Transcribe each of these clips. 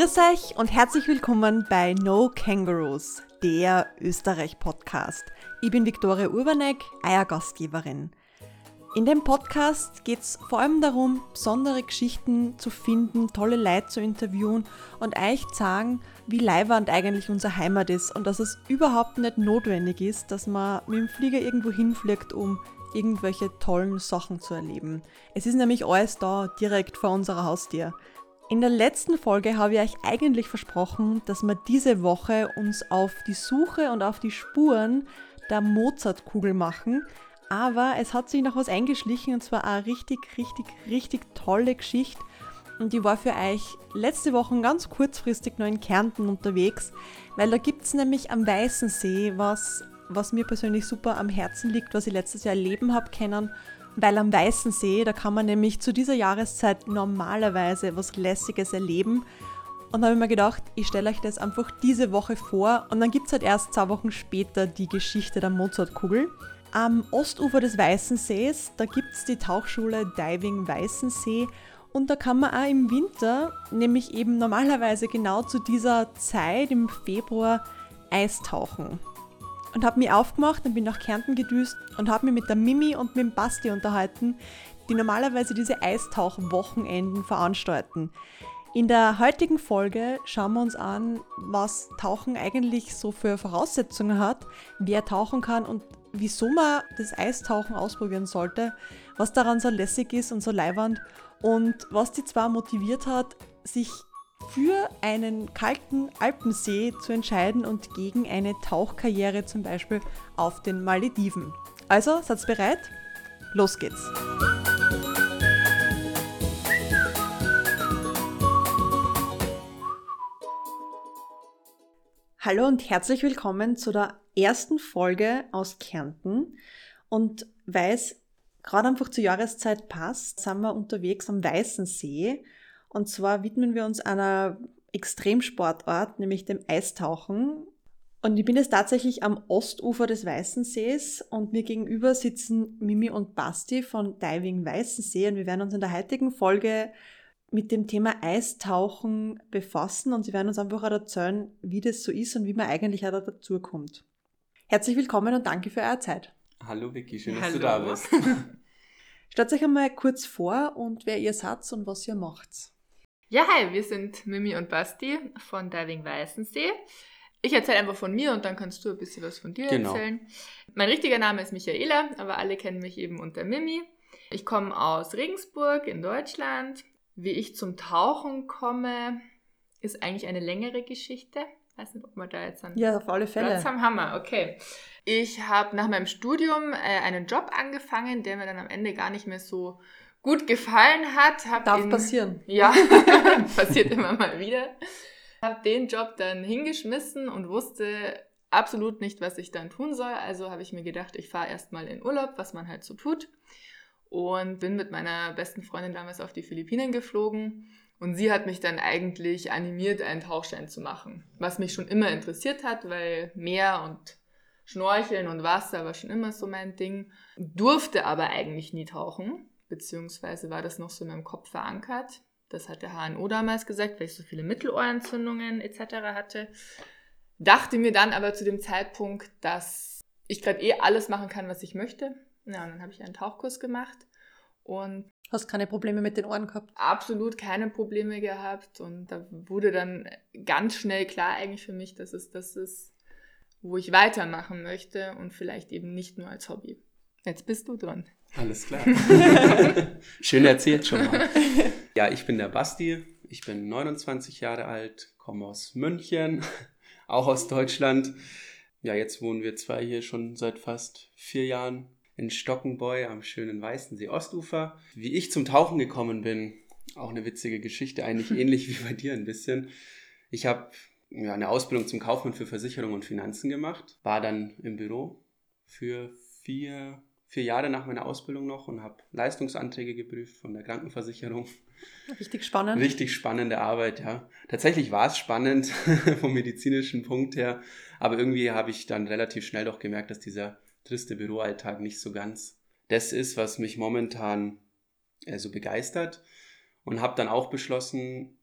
Grüß euch und herzlich willkommen bei No Kangaroos, der Österreich-Podcast. Ich bin Viktoria Urbanek, euer Gastgeberin. In dem Podcast geht es vor allem darum, besondere Geschichten zu finden, tolle Leute zu interviewen und euch zu sagen, wie leiwand eigentlich unsere Heimat ist und dass es überhaupt nicht notwendig ist, dass man mit dem Flieger irgendwo hinfliegt, um irgendwelche tollen Sachen zu erleben. Es ist nämlich alles da, direkt vor unserer Haustür. In der letzten Folge habe ich euch eigentlich versprochen, dass wir diese Woche uns auf die Suche und auf die Spuren der Mozartkugel machen, aber es hat sich noch was eingeschlichen und zwar eine richtig, richtig, richtig tolle Geschichte. Und ich war für euch letzte Woche ganz kurzfristig noch in Kärnten unterwegs, weil da gibt es nämlich am Weißen See was, was mir persönlich super am Herzen liegt, was ich letztes Jahr erleben habe können. Weil am Weißen See, da kann man nämlich zu dieser Jahreszeit normalerweise was Lässiges erleben. Und habe ich mir gedacht, ich stelle euch das einfach diese Woche vor und dann gibt es halt erst zwei Wochen später die Geschichte der Mozartkugel. Am Ostufer des Weißen Sees, da gibt es die Tauchschule Diving Weißensee und da kann man auch im Winter, nämlich eben normalerweise genau zu dieser Zeit im Februar, Eistauchen. Und habe mich aufgemacht und bin nach Kärnten gedüst und habe mich mit der Mimi und mit dem Basti unterhalten, die normalerweise diese Eistauchwochenenden veranstalten. In der heutigen Folge schauen wir uns an, was Tauchen eigentlich so für Voraussetzungen hat, wer tauchen kann und wieso man das Eistauchen ausprobieren sollte, was daran so lässig ist und so leiwand und was die zwei motiviert hat, sich für einen kalten Alpensee zu entscheiden und gegen eine Tauchkarriere zum Beispiel auf den Malediven. Also, seid bereit? Los geht's! Hallo und herzlich willkommen zu der ersten Folge aus Kärnten. Und weil es gerade einfach zur Jahreszeit passt, sind wir unterwegs am Weißen See. Und zwar widmen wir uns einer Extremsportart, nämlich dem Eistauchen. Und ich bin jetzt tatsächlich am Ostufer des Weißen Sees und mir gegenüber sitzen Mimi und Basti von Diving Weißen See und wir werden uns in der heutigen Folge mit dem Thema Eistauchen befassen und sie werden uns einfach auch erzählen, wie das so ist und wie man eigentlich auch dazu kommt. Herzlich willkommen und danke für eure Zeit. Hallo Vicky, schön, dass Hallo. du da bist. Stellt euch einmal kurz vor und wer ihr seid und was ihr macht. Ja, hi, wir sind Mimi und Basti von Diving Weißensee. Ich erzähle einfach von mir und dann kannst du ein bisschen was von dir genau. erzählen. Mein richtiger Name ist Michaela, aber alle kennen mich eben unter Mimi. Ich komme aus Regensburg in Deutschland, wie ich zum Tauchen komme, ist eigentlich eine längere Geschichte. Ich weiß nicht, ob wir da jetzt an ja, auf alle Fälle. Platz haben. Hammer, okay. Ich habe nach meinem Studium äh, einen Job angefangen, der mir dann am Ende gar nicht mehr so gut gefallen hat. Hab Darf ihn, passieren. Ja, passiert immer mal wieder. Habe den Job dann hingeschmissen und wusste absolut nicht, was ich dann tun soll. Also habe ich mir gedacht, ich fahre erstmal in Urlaub, was man halt so tut und bin mit meiner besten Freundin damals auf die Philippinen geflogen. Und sie hat mich dann eigentlich animiert, einen Tauchschein zu machen. Was mich schon immer interessiert hat, weil Meer und Schnorcheln und Wasser war schon immer so mein Ding. Durfte aber eigentlich nie tauchen, beziehungsweise war das noch so in meinem Kopf verankert. Das hat der HNO damals gesagt, weil ich so viele Mittelohrentzündungen etc. hatte. Dachte mir dann aber zu dem Zeitpunkt, dass ich gerade eh alles machen kann, was ich möchte. Ja, und dann habe ich einen Tauchkurs gemacht und Hast keine Probleme mit den Ohren gehabt? Absolut keine Probleme gehabt. Und da wurde dann ganz schnell klar eigentlich für mich, dass es das ist, wo ich weitermachen möchte und vielleicht eben nicht nur als Hobby. Jetzt bist du dran. Alles klar. Schön erzählt schon mal. Ja, ich bin der Basti. Ich bin 29 Jahre alt, komme aus München, auch aus Deutschland. Ja, jetzt wohnen wir zwei hier schon seit fast vier Jahren in Stockenboy am schönen Weißensee Ostufer. Wie ich zum Tauchen gekommen bin, auch eine witzige Geschichte, eigentlich ähnlich wie bei dir ein bisschen. Ich habe ja, eine Ausbildung zum Kaufmann für Versicherung und Finanzen gemacht, war dann im Büro für vier, vier Jahre nach meiner Ausbildung noch und habe Leistungsanträge geprüft von der Krankenversicherung. Richtig spannend. Richtig spannende Arbeit, ja. Tatsächlich war es spannend vom medizinischen Punkt her, aber irgendwie habe ich dann relativ schnell doch gemerkt, dass dieser triste Büroalltag nicht so ganz das ist, was mich momentan äh, so begeistert. Und habe dann auch beschlossen,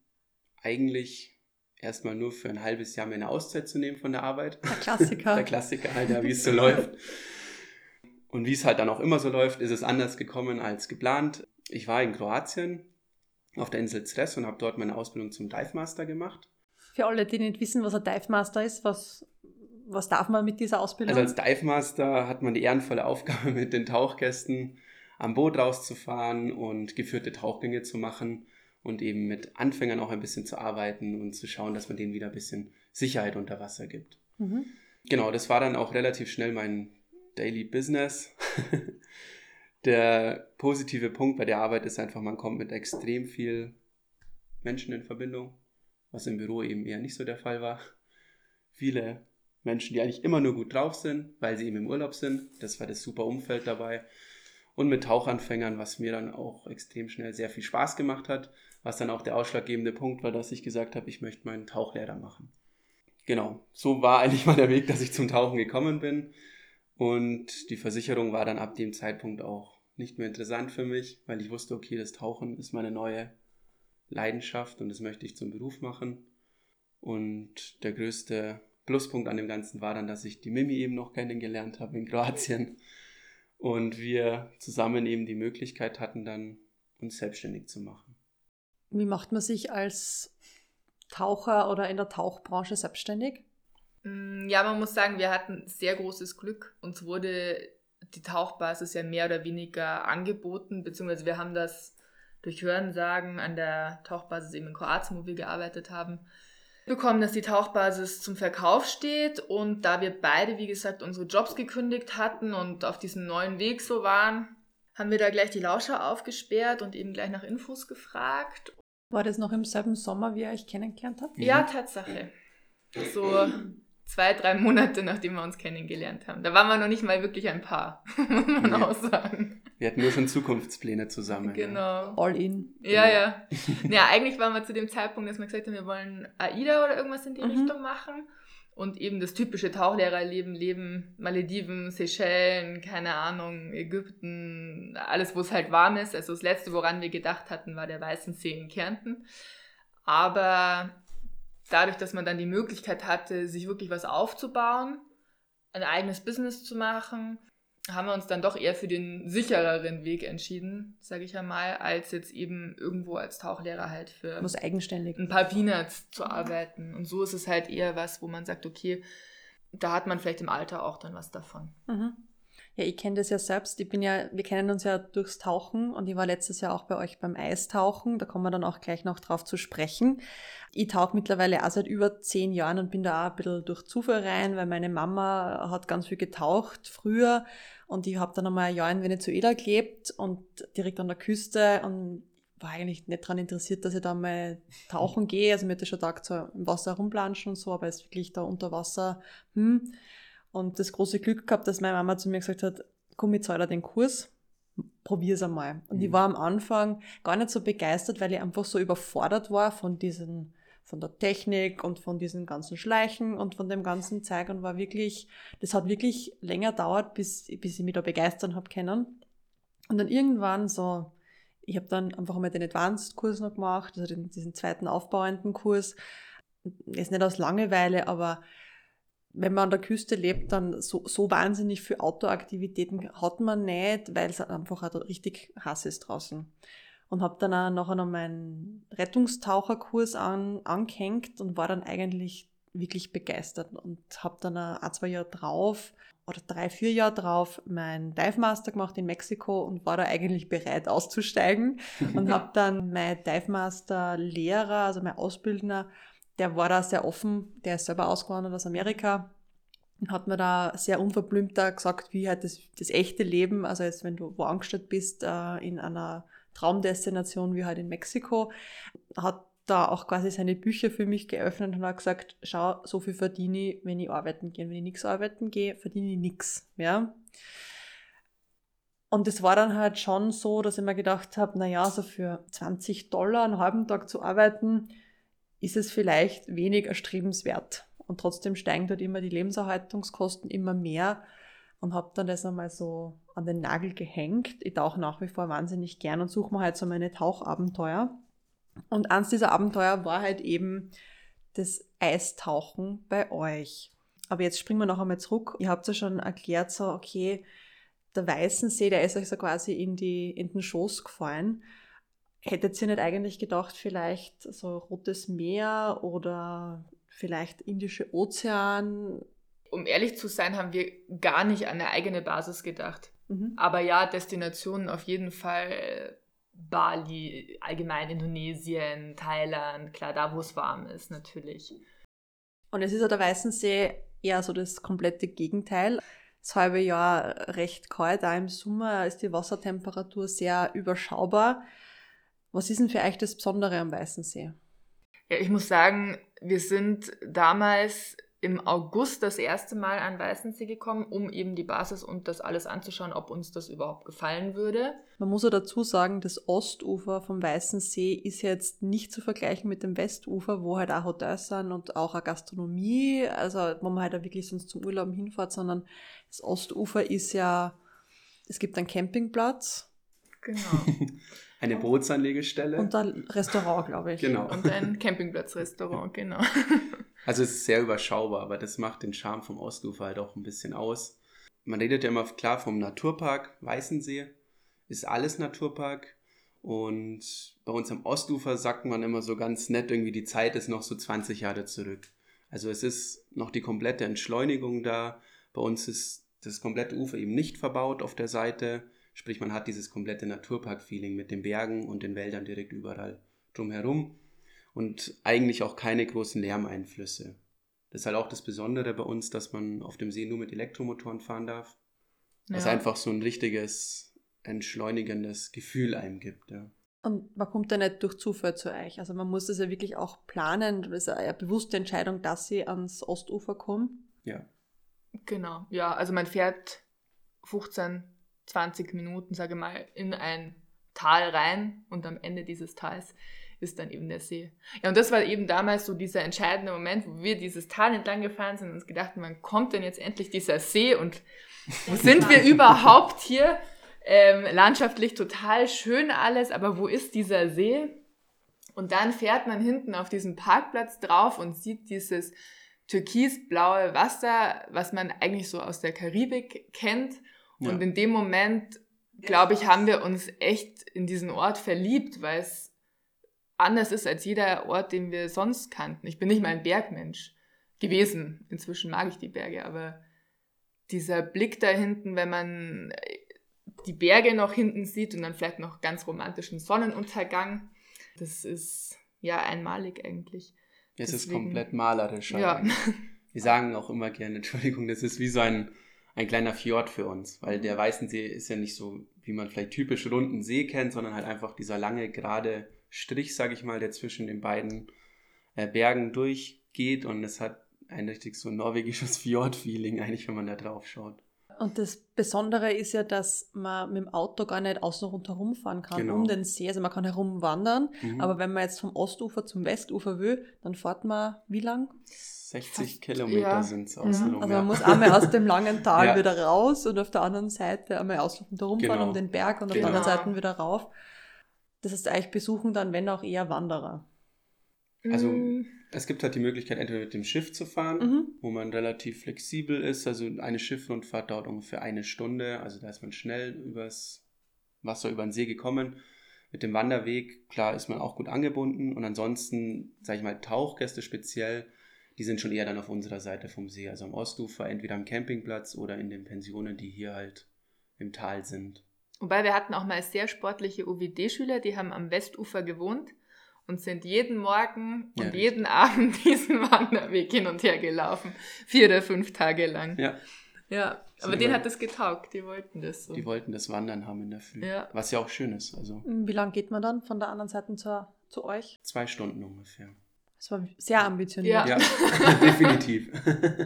eigentlich erstmal nur für ein halbes Jahr mir eine Auszeit zu nehmen von der Arbeit. Der Klassiker. der Klassiker halt, ja, wie es so läuft. Und wie es halt dann auch immer so läuft, ist es anders gekommen als geplant. Ich war in Kroatien auf der Insel Zres und habe dort meine Ausbildung zum Dive Master gemacht. Für alle, die nicht wissen, was ein Dive Master ist, was, was darf man mit dieser Ausbildung? Also als Dive Master hat man die ehrenvolle Aufgabe, mit den Tauchgästen am Boot rauszufahren und geführte Tauchgänge zu machen und eben mit Anfängern auch ein bisschen zu arbeiten und zu schauen, dass man denen wieder ein bisschen Sicherheit unter Wasser gibt. Mhm. Genau, das war dann auch relativ schnell mein Daily Business. der positive Punkt bei der Arbeit ist einfach, man kommt mit extrem viel Menschen in Verbindung, was im Büro eben eher nicht so der Fall war. Viele Menschen, die eigentlich immer nur gut drauf sind, weil sie eben im Urlaub sind. Das war das super Umfeld dabei. Und mit Tauchanfängern, was mir dann auch extrem schnell sehr viel Spaß gemacht hat, was dann auch der ausschlaggebende Punkt war, dass ich gesagt habe, ich möchte meinen Tauchlehrer machen. Genau, so war eigentlich mal der Weg, dass ich zum Tauchen gekommen bin. Und die Versicherung war dann ab dem Zeitpunkt auch nicht mehr interessant für mich, weil ich wusste, okay, das Tauchen ist meine neue Leidenschaft und das möchte ich zum Beruf machen. Und der größte Pluspunkt an dem Ganzen war dann, dass ich die Mimi eben noch kennengelernt habe in Kroatien und wir zusammen eben die Möglichkeit hatten, dann uns selbstständig zu machen. Wie macht man sich als Taucher oder in der Tauchbranche selbstständig? Mm, ja, man muss sagen, wir hatten sehr großes Glück. Uns wurde die Tauchbasis ja mehr oder weniger angeboten, beziehungsweise wir haben das durch Hörensagen an der Tauchbasis eben in Kroatien, wo wir gearbeitet haben, bekommen, dass die Tauchbasis zum Verkauf steht. Und da wir beide, wie gesagt, unsere Jobs gekündigt hatten und auf diesem neuen Weg so waren, haben wir da gleich die Lauscher aufgesperrt und eben gleich nach Infos gefragt. War das noch im selben Sommer, wie ihr euch kennengelernt habt? Ja, Tatsache. So zwei, drei Monate, nachdem wir uns kennengelernt haben. Da waren wir noch nicht mal wirklich ein Paar, muss man ja. auch sagen. Wir hatten nur schon Zukunftspläne zusammen. Genau. Ja. All in. Ja, ja. ja, eigentlich waren wir zu dem Zeitpunkt, dass wir gesagt haben, wir wollen AIDA oder irgendwas in die mhm. Richtung machen. Und eben das typische Tauchlehrerleben, Leben, Malediven, Seychellen, keine Ahnung, Ägypten, alles, wo es halt warm ist. Also das Letzte, woran wir gedacht hatten, war der Weißensee in Kärnten. Aber dadurch, dass man dann die Möglichkeit hatte, sich wirklich was aufzubauen, ein eigenes Business zu machen, haben wir uns dann doch eher für den sichereren Weg entschieden, sage ich einmal, als jetzt eben irgendwo als Tauchlehrer halt für Muss eigenständig. ein paar Peanuts zu arbeiten. Und so ist es halt eher was, wo man sagt, okay, da hat man vielleicht im Alter auch dann was davon. Mhm. Ja, ich kenne das ja selbst. Ich bin ja, wir kennen uns ja durchs Tauchen und ich war letztes Jahr auch bei euch beim Eistauchen. Da kommen wir dann auch gleich noch drauf zu sprechen. Ich tauche mittlerweile auch seit über zehn Jahren und bin da auch ein bisschen durch Zufall rein, weil meine Mama hat ganz viel getaucht früher und ich habe dann einmal ein Jahr in Venezuela gelebt und direkt an der Küste und war eigentlich nicht daran interessiert, dass ich da mal tauchen gehe. Also mir hat schon gedacht, so im Wasser rumplanschen und so, aber es ist wirklich da unter Wasser, hm, und das große Glück gehabt, dass meine Mama zu mir gesagt hat, komm, ich zahle den Kurs, probier's einmal. Und mhm. ich war am Anfang gar nicht so begeistert, weil ich einfach so überfordert war von diesen, von der Technik und von diesen ganzen Schleichen und von dem ganzen Zeug und war wirklich, das hat wirklich länger dauert, bis, bis ich mich da begeistern habe können. Und dann irgendwann so, ich habe dann einfach mal den Advanced-Kurs noch gemacht, also den, diesen zweiten aufbauenden Kurs. Ist nicht aus Langeweile, aber wenn man an der Küste lebt, dann so, so wahnsinnig viel Outdoor-Aktivitäten hat man nicht, weil es einfach auch richtig Hass ist draußen. Und habe dann auch nachher noch meinen Rettungstaucherkurs an, angehängt und war dann eigentlich wirklich begeistert und habe dann ein, zwei Jahre drauf oder drei, vier Jahre drauf meinen Dive Master gemacht in Mexiko und war da eigentlich bereit auszusteigen und habe dann mein Dive Master Lehrer, also mein Ausbildner, der war da sehr offen, der ist selber ausgewandert aus Amerika und hat mir da sehr unverblümt gesagt, wie halt das, das echte Leben, also jetzt wenn du wo angestellt bist, äh, in einer Traumdestination wie halt in Mexiko, hat da auch quasi seine Bücher für mich geöffnet und hat gesagt, schau, so viel verdiene ich, wenn ich arbeiten gehe. Wenn ich nichts arbeiten gehe, verdiene ich nichts. Ja. Und es war dann halt schon so, dass ich mir gedacht habe, naja, so für 20 Dollar einen halben Tag zu arbeiten, ist es vielleicht wenig erstrebenswert. Und trotzdem steigen dort immer die Lebenserhaltungskosten immer mehr und habe dann das einmal so an den Nagel gehängt. Ich tauche nach wie vor wahnsinnig gern und suche mir halt so meine Tauchabenteuer. Und eins dieser Abenteuer war halt eben das Eistauchen bei euch. Aber jetzt springen wir noch einmal zurück. Ihr habt ja schon erklärt, so, okay, der Weißensee, der ist euch so quasi in, die, in den Schoß gefallen. Hättet ihr nicht eigentlich gedacht, vielleicht so Rotes Meer oder vielleicht Indische Ozean? Um ehrlich zu sein, haben wir gar nicht an eine eigene Basis gedacht. Mhm. Aber ja, Destinationen auf jeden Fall. Bali, allgemein Indonesien, Thailand, klar, da wo es warm ist, natürlich. Und es ist ja der Weißensee eher so das komplette Gegenteil. Das halbe Jahr recht kalt, da im Sommer ist die Wassertemperatur sehr überschaubar. Was ist denn für euch das Besondere am Weißensee? Ja, ich muss sagen, wir sind damals im August das erste Mal an Weißensee gekommen, um eben die Basis und das alles anzuschauen, ob uns das überhaupt gefallen würde. Man muss ja dazu sagen, das Ostufer vom Weißensee ist jetzt nicht zu vergleichen mit dem Westufer, wo halt auch Hotels sind und auch eine Gastronomie, also wo man halt auch wirklich sonst zum Urlauben hinfährt, sondern das Ostufer ist ja, es gibt einen Campingplatz. Genau. Eine Bootsanlegestelle. Und ein Restaurant, glaube ich. Genau. Und ein Campingplatzrestaurant, genau. Also es ist sehr überschaubar, aber das macht den Charme vom Ostufer halt auch ein bisschen aus. Man redet ja immer klar vom Naturpark Weißensee. Ist alles Naturpark. Und bei uns am Ostufer sagt man immer so ganz nett, irgendwie die Zeit ist noch so 20 Jahre zurück. Also es ist noch die komplette Entschleunigung da. Bei uns ist das komplette Ufer eben nicht verbaut auf der Seite. Sprich, man hat dieses komplette Naturpark-Feeling mit den Bergen und den Wäldern direkt überall drumherum und eigentlich auch keine großen Lärmeinflüsse. Das ist halt auch das Besondere bei uns, dass man auf dem See nur mit Elektromotoren fahren darf. Was ja. einfach so ein richtiges, entschleunigendes Gefühl einem gibt. Ja. Und man kommt ja nicht durch Zufall zu euch. Also man muss das ja wirklich auch planen. Das ist eine bewusste Entscheidung, dass sie ans Ostufer kommen. Ja. Genau, ja. Also man fährt 15 20 Minuten, sage ich mal, in ein Tal rein und am Ende dieses Tals ist dann eben der See. Ja, und das war eben damals so dieser entscheidende Moment, wo wir dieses Tal entlang gefahren sind und uns gedacht haben, wann kommt denn jetzt endlich dieser See und wo sind wir überhaupt hier? Ähm, landschaftlich total schön alles, aber wo ist dieser See? Und dann fährt man hinten auf diesen Parkplatz drauf und sieht dieses türkisblaue Wasser, was man eigentlich so aus der Karibik kennt. Ja. Und in dem Moment, glaube ich, haben wir uns echt in diesen Ort verliebt, weil es anders ist als jeder Ort, den wir sonst kannten. Ich bin nicht mal ein Bergmensch gewesen. Inzwischen mag ich die Berge, aber dieser Blick da hinten, wenn man die Berge noch hinten sieht und dann vielleicht noch ganz romantischen Sonnenuntergang, das ist ja einmalig eigentlich. Es ist komplett malerisch. Ja. Wir sagen auch immer gerne, Entschuldigung, das ist wie so ein ein kleiner Fjord für uns, weil der Weißensee ist ja nicht so, wie man vielleicht typisch runden See kennt, sondern halt einfach dieser lange, gerade Strich, sage ich mal, der zwischen den beiden äh, Bergen durchgeht und es hat ein richtig so norwegisches Fjord-Feeling eigentlich, wenn man da drauf schaut. Und das Besondere ist ja, dass man mit dem Auto gar nicht außen rundherum fahren kann, genau. um den See. Also man kann herumwandern, mhm. aber wenn man jetzt vom Ostufer zum Westufer will, dann fährt man wie lang? 60 Fast, Kilometer ja. sind es außenrum. Also man muss einmal aus dem langen Tal ja. wieder raus und auf der anderen Seite einmal außen rundherum fahren genau. um den Berg und auf genau. der anderen Seite wieder rauf. Das heißt, eigentlich besuchen dann, wenn auch eher Wanderer. Also mm. es gibt halt die Möglichkeit, entweder mit dem Schiff zu fahren, mhm. wo man relativ flexibel ist. Also eine Schiffrundfahrt dauert ungefähr eine Stunde. Also da ist man schnell übers Wasser, über den See gekommen. Mit dem Wanderweg, klar, ist man auch gut angebunden. Und ansonsten, sage ich mal, Tauchgäste speziell, die sind schon eher dann auf unserer Seite vom See, also am Ostufer, entweder am Campingplatz oder in den Pensionen, die hier halt im Tal sind. Wobei wir hatten auch mal sehr sportliche OWD-Schüler, die haben am Westufer gewohnt und sind jeden Morgen und ja, jeden Abend diesen Wanderweg hin und her gelaufen. Vier oder fünf Tage lang. Ja. Ja, aber denen hat das getaugt, die wollten das so. Die wollten das Wandern haben in der Früh. Ja. Was ja auch schön ist. Also. Wie lange geht man dann von der anderen Seite zur, zu euch? Zwei Stunden ungefähr. Das war sehr ambitioniert. Ja, ja definitiv.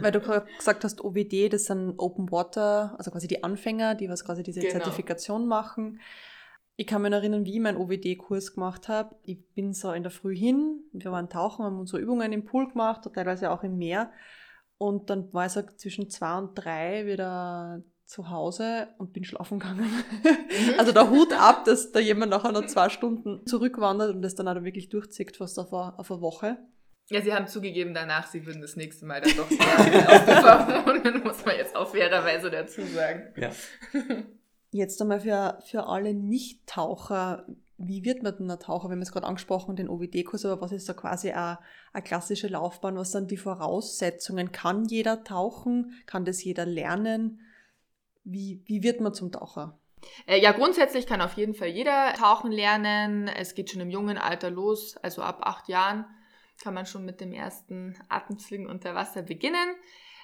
Weil du gesagt hast, OWD, das sind Open Water, also quasi die Anfänger, die was quasi diese genau. Zertifikation machen. Ich kann mich erinnern, wie ich meinen OWD-Kurs gemacht habe. Ich bin so in der Früh hin, wir waren tauchen, haben unsere Übungen im Pool gemacht, teilweise auch im Meer. Und dann war ich so zwischen zwei und drei wieder zu Hause und bin schlafen gegangen. Mhm. also der Hut ab, dass da jemand nachher noch zwei Stunden zurückwandert und das dann auch wirklich durchzieht, fast auf eine, auf eine Woche. Ja, sie haben zugegeben danach, sie würden das nächste Mal dann doch eher ausbefahren, muss man jetzt auf fairerweise dazu sagen. Ja. Jetzt einmal für, für alle Nicht-Taucher, wie wird man denn ein Taucher? Wir haben es gerade angesprochen, den OWD-Kurs, aber was ist da quasi eine, eine klassische Laufbahn? Was sind die Voraussetzungen? Kann jeder tauchen? Kann das jeder lernen? Wie, wie wird man zum Taucher? Äh, ja, grundsätzlich kann auf jeden Fall jeder tauchen lernen. Es geht schon im jungen Alter los, also ab acht Jahren kann man schon mit dem ersten Atemzügen unter Wasser beginnen.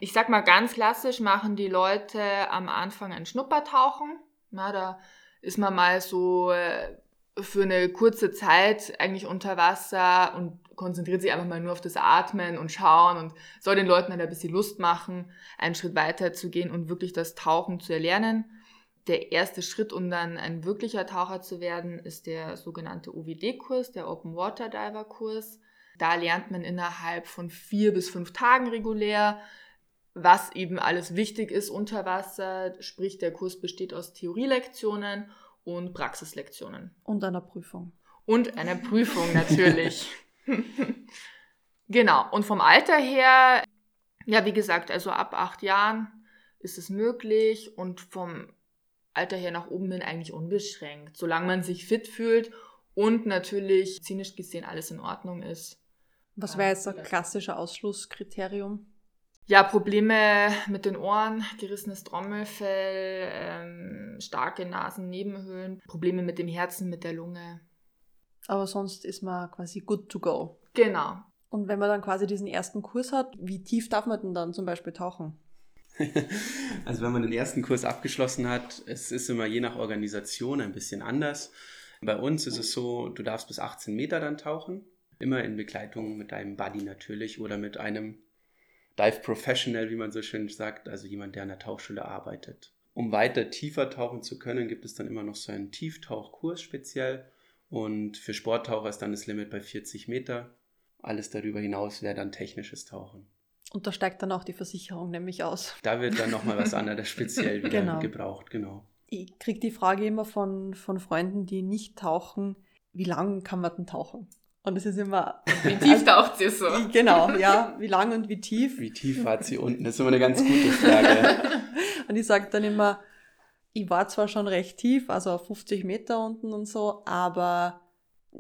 Ich sag mal ganz klassisch machen die Leute am Anfang ein Schnuppertauchen. Na, da ist man mal so äh, für eine kurze Zeit eigentlich unter Wasser und konzentriert sich einfach mal nur auf das Atmen und Schauen und soll den Leuten halt ein bisschen Lust machen, einen Schritt weiter zu gehen und wirklich das Tauchen zu erlernen. Der erste Schritt, um dann ein wirklicher Taucher zu werden, ist der sogenannte OWD-Kurs, der Open Water Diver Kurs. Da lernt man innerhalb von vier bis fünf Tagen regulär, was eben alles wichtig ist unter Wasser. Sprich, der Kurs besteht aus Theorielektionen und Praxislektionen. Und einer Prüfung. Und einer Prüfung natürlich. genau. Und vom Alter her, ja, wie gesagt, also ab acht Jahren ist es möglich und vom Alter her nach oben hin eigentlich unbeschränkt, solange man sich fit fühlt und natürlich medizinisch gesehen alles in Ordnung ist. Was wäre jetzt ein klassischer Ausschlusskriterium? Ja, Probleme mit den Ohren, gerissenes Trommelfell, ähm, starke Nasennebenhöhlen, Probleme mit dem Herzen, mit der Lunge. Aber sonst ist man quasi good to go. Genau. Und wenn man dann quasi diesen ersten Kurs hat, wie tief darf man denn dann zum Beispiel tauchen? Also wenn man den ersten Kurs abgeschlossen hat, es ist immer je nach Organisation ein bisschen anders. Bei uns ist es so, du darfst bis 18 Meter dann tauchen. Immer in Begleitung mit deinem Buddy natürlich oder mit einem Dive Professional, wie man so schön sagt, also jemand, der an der Tauchschule arbeitet. Um weiter tiefer tauchen zu können, gibt es dann immer noch so einen Tieftauchkurs speziell. Und für Sporttaucher ist dann das Limit bei 40 Meter. Alles darüber hinaus wäre dann technisches Tauchen. Und da steigt dann auch die Versicherung nämlich aus. Da wird dann nochmal was anderes speziell wieder genau. gebraucht, genau. Ich kriege die Frage immer von, von Freunden, die nicht tauchen, wie lange kann man denn tauchen? Und es ist immer. Wie tief taucht sie so? Genau, ja. Wie lang und wie tief? Wie tief war sie unten? Das ist immer eine ganz gute Frage. und ich sage dann immer, ich war zwar schon recht tief, also auf 50 Meter unten und so, aber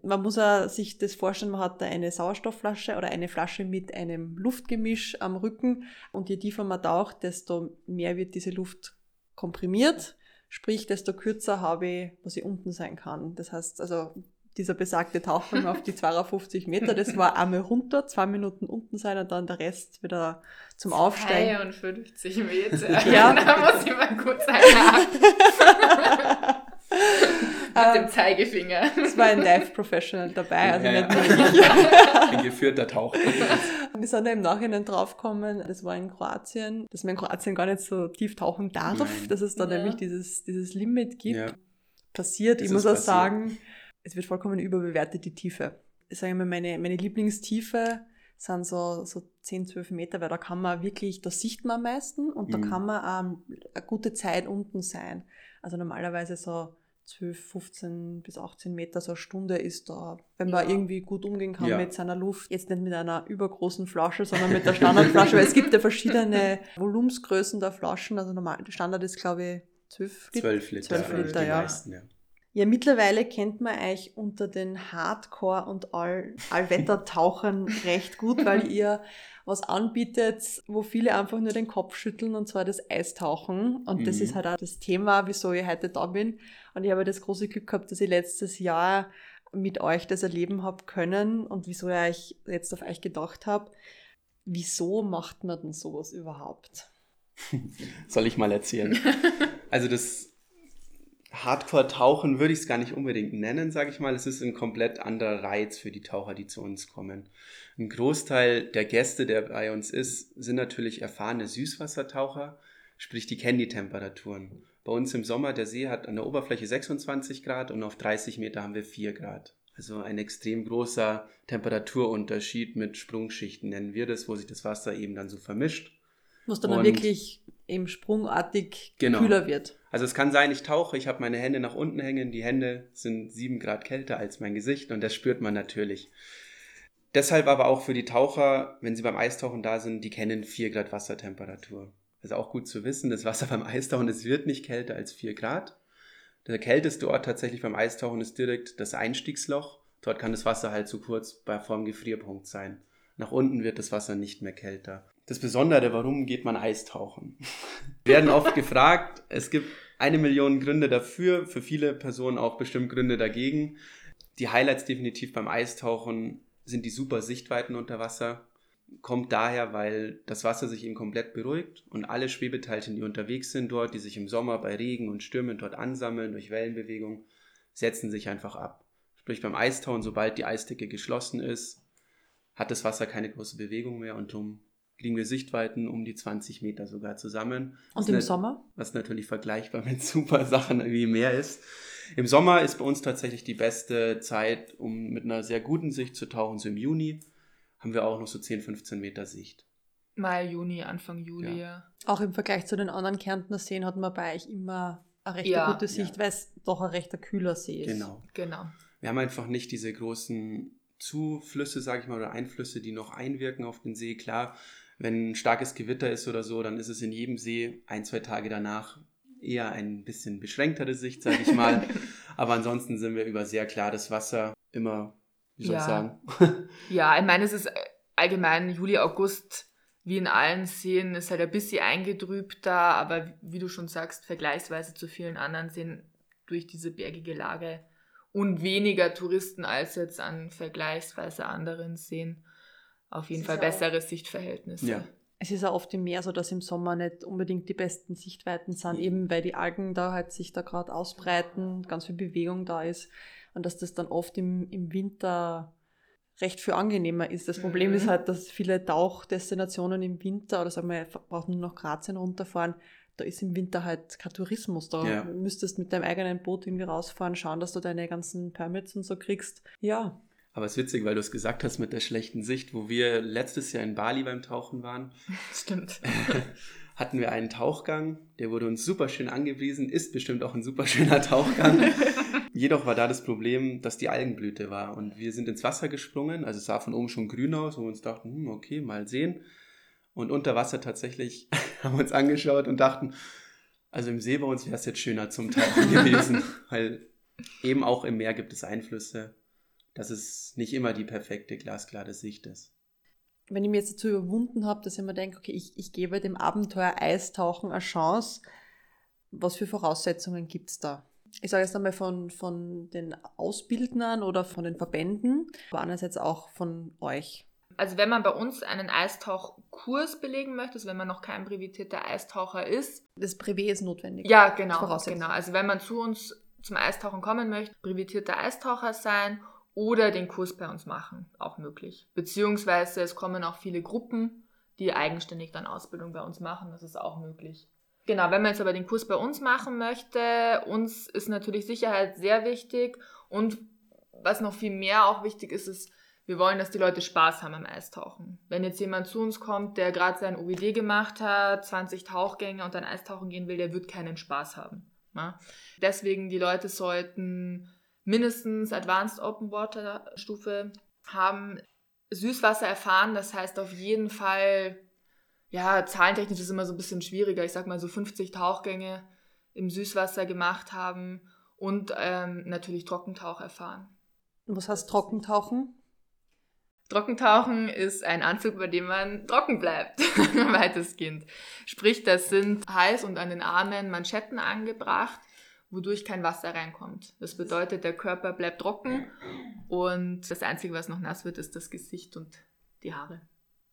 man muss ja sich das vorstellen, man hat da eine Sauerstoffflasche oder eine Flasche mit einem Luftgemisch am Rücken und je tiefer man taucht, desto mehr wird diese Luft komprimiert. Sprich, desto kürzer habe ich, was ich unten sein kann. Das heißt, also dieser besagte Tauchgang auf die 250 Meter. Das war einmal runter, zwei Minuten unten sein und dann der Rest wieder zum Aufsteigen. 52 Meter. ja. da muss ich mal kurz einhaken. Mit dem Zeigefinger. Es war ein Dive Professional dabei, also ja, nicht nur ich. Ein geführter Taucher. Wir sind da im Nachhinein draufgekommen, das war in Kroatien, dass man in Kroatien gar nicht so tief tauchen darf, Nein. dass es da ja. nämlich dieses, dieses Limit gibt. Ja. Passiert, ich muss auch passiert. sagen, es wird vollkommen überbewertet, die Tiefe. Ich sage mal, meine, meine Lieblingstiefe sind so, so 10, 12 Meter, weil da kann man wirklich, da sieht man am meisten und da mhm. kann man ähm, eine gute Zeit unten sein. Also normalerweise so 12, 15 bis 18 Meter, so eine Stunde ist da, wenn man ja. irgendwie gut umgehen kann ja. mit seiner Luft. Jetzt nicht mit einer übergroßen Flasche, sondern mit der Standardflasche, weil es gibt ja verschiedene Volumensgrößen der Flaschen. Also normal, der Standard ist, glaube ich, 12 Liter. 12 Liter, 12 Liter ja. Meisten, ja. Ja, mittlerweile kennt man euch unter den Hardcore- und All Allwettertauchern recht gut, weil ihr was anbietet, wo viele einfach nur den Kopf schütteln, und zwar das Eistauchen. Und mhm. das ist halt auch das Thema, wieso ich heute da bin. Und ich habe das große Glück gehabt, dass ich letztes Jahr mit euch das erleben habe können und wieso ich euch jetzt auf euch gedacht habe. Wieso macht man denn sowas überhaupt? Soll ich mal erzählen? Also das Hardcore-Tauchen würde ich es gar nicht unbedingt nennen, sage ich mal. Es ist ein komplett anderer Reiz für die Taucher, die zu uns kommen. Ein Großteil der Gäste, der bei uns ist, sind natürlich erfahrene Süßwassertaucher, sprich die kennen die Temperaturen. Bei uns im Sommer, der See hat an der Oberfläche 26 Grad und auf 30 Meter haben wir 4 Grad. Also ein extrem großer Temperaturunterschied mit Sprungschichten nennen wir das, wo sich das Wasser eben dann so vermischt. Muss dann, dann wirklich eben sprungartig genau. kühler wird. Also es kann sein, ich tauche, ich habe meine Hände nach unten hängen, die Hände sind sieben Grad kälter als mein Gesicht und das spürt man natürlich. deshalb aber auch für die Taucher, wenn sie beim Eistauchen da sind, die kennen 4 Grad Wassertemperatur. Also auch gut zu wissen, das Wasser beim Eistauchen, es wird nicht kälter als 4 Grad. Der kälteste Ort tatsächlich beim Eistauchen ist direkt das Einstiegsloch. Dort kann das Wasser halt zu kurz bei vorm Gefrierpunkt sein. Nach unten wird das Wasser nicht mehr kälter. Das Besondere, warum geht man Eistauchen? Wir werden oft gefragt, es gibt eine Million Gründe dafür, für viele Personen auch bestimmt Gründe dagegen. Die Highlights definitiv beim Eistauchen sind die super Sichtweiten unter Wasser. Kommt daher, weil das Wasser sich eben komplett beruhigt und alle Schwebeteilchen, die unterwegs sind dort, die sich im Sommer bei Regen und Stürmen dort ansammeln durch Wellenbewegung, setzen sich einfach ab. Sprich beim Eistauchen, sobald die Eisdecke geschlossen ist, hat das Wasser keine große Bewegung mehr und darum kriegen wir Sichtweiten um die 20 Meter sogar zusammen. Und im Sommer? Was natürlich vergleichbar mit super Sachen wie mehr ist. Im Sommer ist bei uns tatsächlich die beste Zeit, um mit einer sehr guten Sicht zu tauchen. So im Juni haben wir auch noch so 10, 15 Meter Sicht. Mai, Juni, Anfang Juli, ja. Auch im Vergleich zu den anderen Kärntner Seen hat man bei euch immer eine recht ja. gute Sicht, ja. weil es doch ein recht kühler See ist. Genau. genau. Wir haben einfach nicht diese großen Zuflüsse, sage ich mal, oder Einflüsse, die noch einwirken auf den See. Klar, wenn ein starkes Gewitter ist oder so, dann ist es in jedem See ein, zwei Tage danach eher ein bisschen beschränktere Sicht, sage ich mal. Aber ansonsten sind wir über sehr klares Wasser immer, wie soll ja. ich sagen? ja, ich meine, es ist allgemein Juli, August, wie in allen Seen, ist halt ein bisschen eingetrübter, aber wie du schon sagst, vergleichsweise zu vielen anderen Seen durch diese bergige Lage und weniger Touristen als jetzt an vergleichsweise anderen Seen auf jeden Fall bessere Sichtverhältnisse. Ja. Es ist auch oft im Meer so, dass im Sommer nicht unbedingt die besten Sichtweiten sind, eben weil die Algen da halt sich da gerade ausbreiten, ganz viel Bewegung da ist und dass das dann oft im, im Winter recht viel angenehmer ist. Das Problem mhm. ist halt, dass viele Tauchdestinationen im Winter oder sagen wir, brauchen nur noch Grazien runterfahren, da ist im Winter halt kein Tourismus. Da ja. müsstest mit deinem eigenen Boot irgendwie rausfahren, schauen, dass du deine ganzen Permits und so kriegst. Ja, aber es ist witzig, weil du es gesagt hast mit der schlechten Sicht, wo wir letztes Jahr in Bali beim Tauchen waren. Stimmt. hatten wir einen Tauchgang, der wurde uns super schön angewiesen, ist bestimmt auch ein super schöner Tauchgang. Jedoch war da das Problem, dass die Algenblüte war und wir sind ins Wasser gesprungen, also es sah von oben schon grün aus und wir uns dachten, hm, okay, mal sehen. Und unter Wasser tatsächlich haben wir uns angeschaut und dachten, also im See bei uns wäre es jetzt schöner zum Tauchen gewesen, weil eben auch im Meer gibt es Einflüsse dass es nicht immer die perfekte, glasklare Sicht ist. Wenn ich mir jetzt dazu überwunden habe, dass ich mir denke, okay, ich, ich gebe dem Abenteuer Eistauchen eine Chance, was für Voraussetzungen gibt es da? Ich sage jetzt einmal von, von den Ausbildnern oder von den Verbänden, aber einerseits auch von euch. Also wenn man bei uns einen Eistauchkurs belegen möchte, also wenn man noch kein brevetierter Eistaucher ist. Das Brevet ist notwendig. Ja, genau. genau. Also wenn man zu uns zum Eistauchen kommen möchte, brevetierter Eistaucher sein oder den Kurs bei uns machen, auch möglich. Beziehungsweise es kommen auch viele Gruppen, die eigenständig dann Ausbildung bei uns machen, das ist auch möglich. Genau, wenn man jetzt aber den Kurs bei uns machen möchte, uns ist natürlich Sicherheit sehr wichtig und was noch viel mehr auch wichtig ist, ist, wir wollen, dass die Leute Spaß haben am Eistauchen. Wenn jetzt jemand zu uns kommt, der gerade sein OWD gemacht hat, 20 Tauchgänge und dann Eistauchen gehen will, der wird keinen Spaß haben. Ne? Deswegen, die Leute sollten mindestens Advanced Open Water Stufe haben, Süßwasser erfahren. Das heißt auf jeden Fall, ja, zahlentechnisch ist immer so ein bisschen schwieriger. Ich sag mal so 50 Tauchgänge im Süßwasser gemacht haben und ähm, natürlich Trockentauch erfahren. Was heißt Trockentauchen? Trockentauchen ist ein Anzug, bei dem man trocken bleibt, weitestgehend. Sprich, das sind heiß und an den Armen Manschetten angebracht, wodurch kein Wasser reinkommt. Das bedeutet, der Körper bleibt trocken und das Einzige, was noch nass wird, ist das Gesicht und die Haare.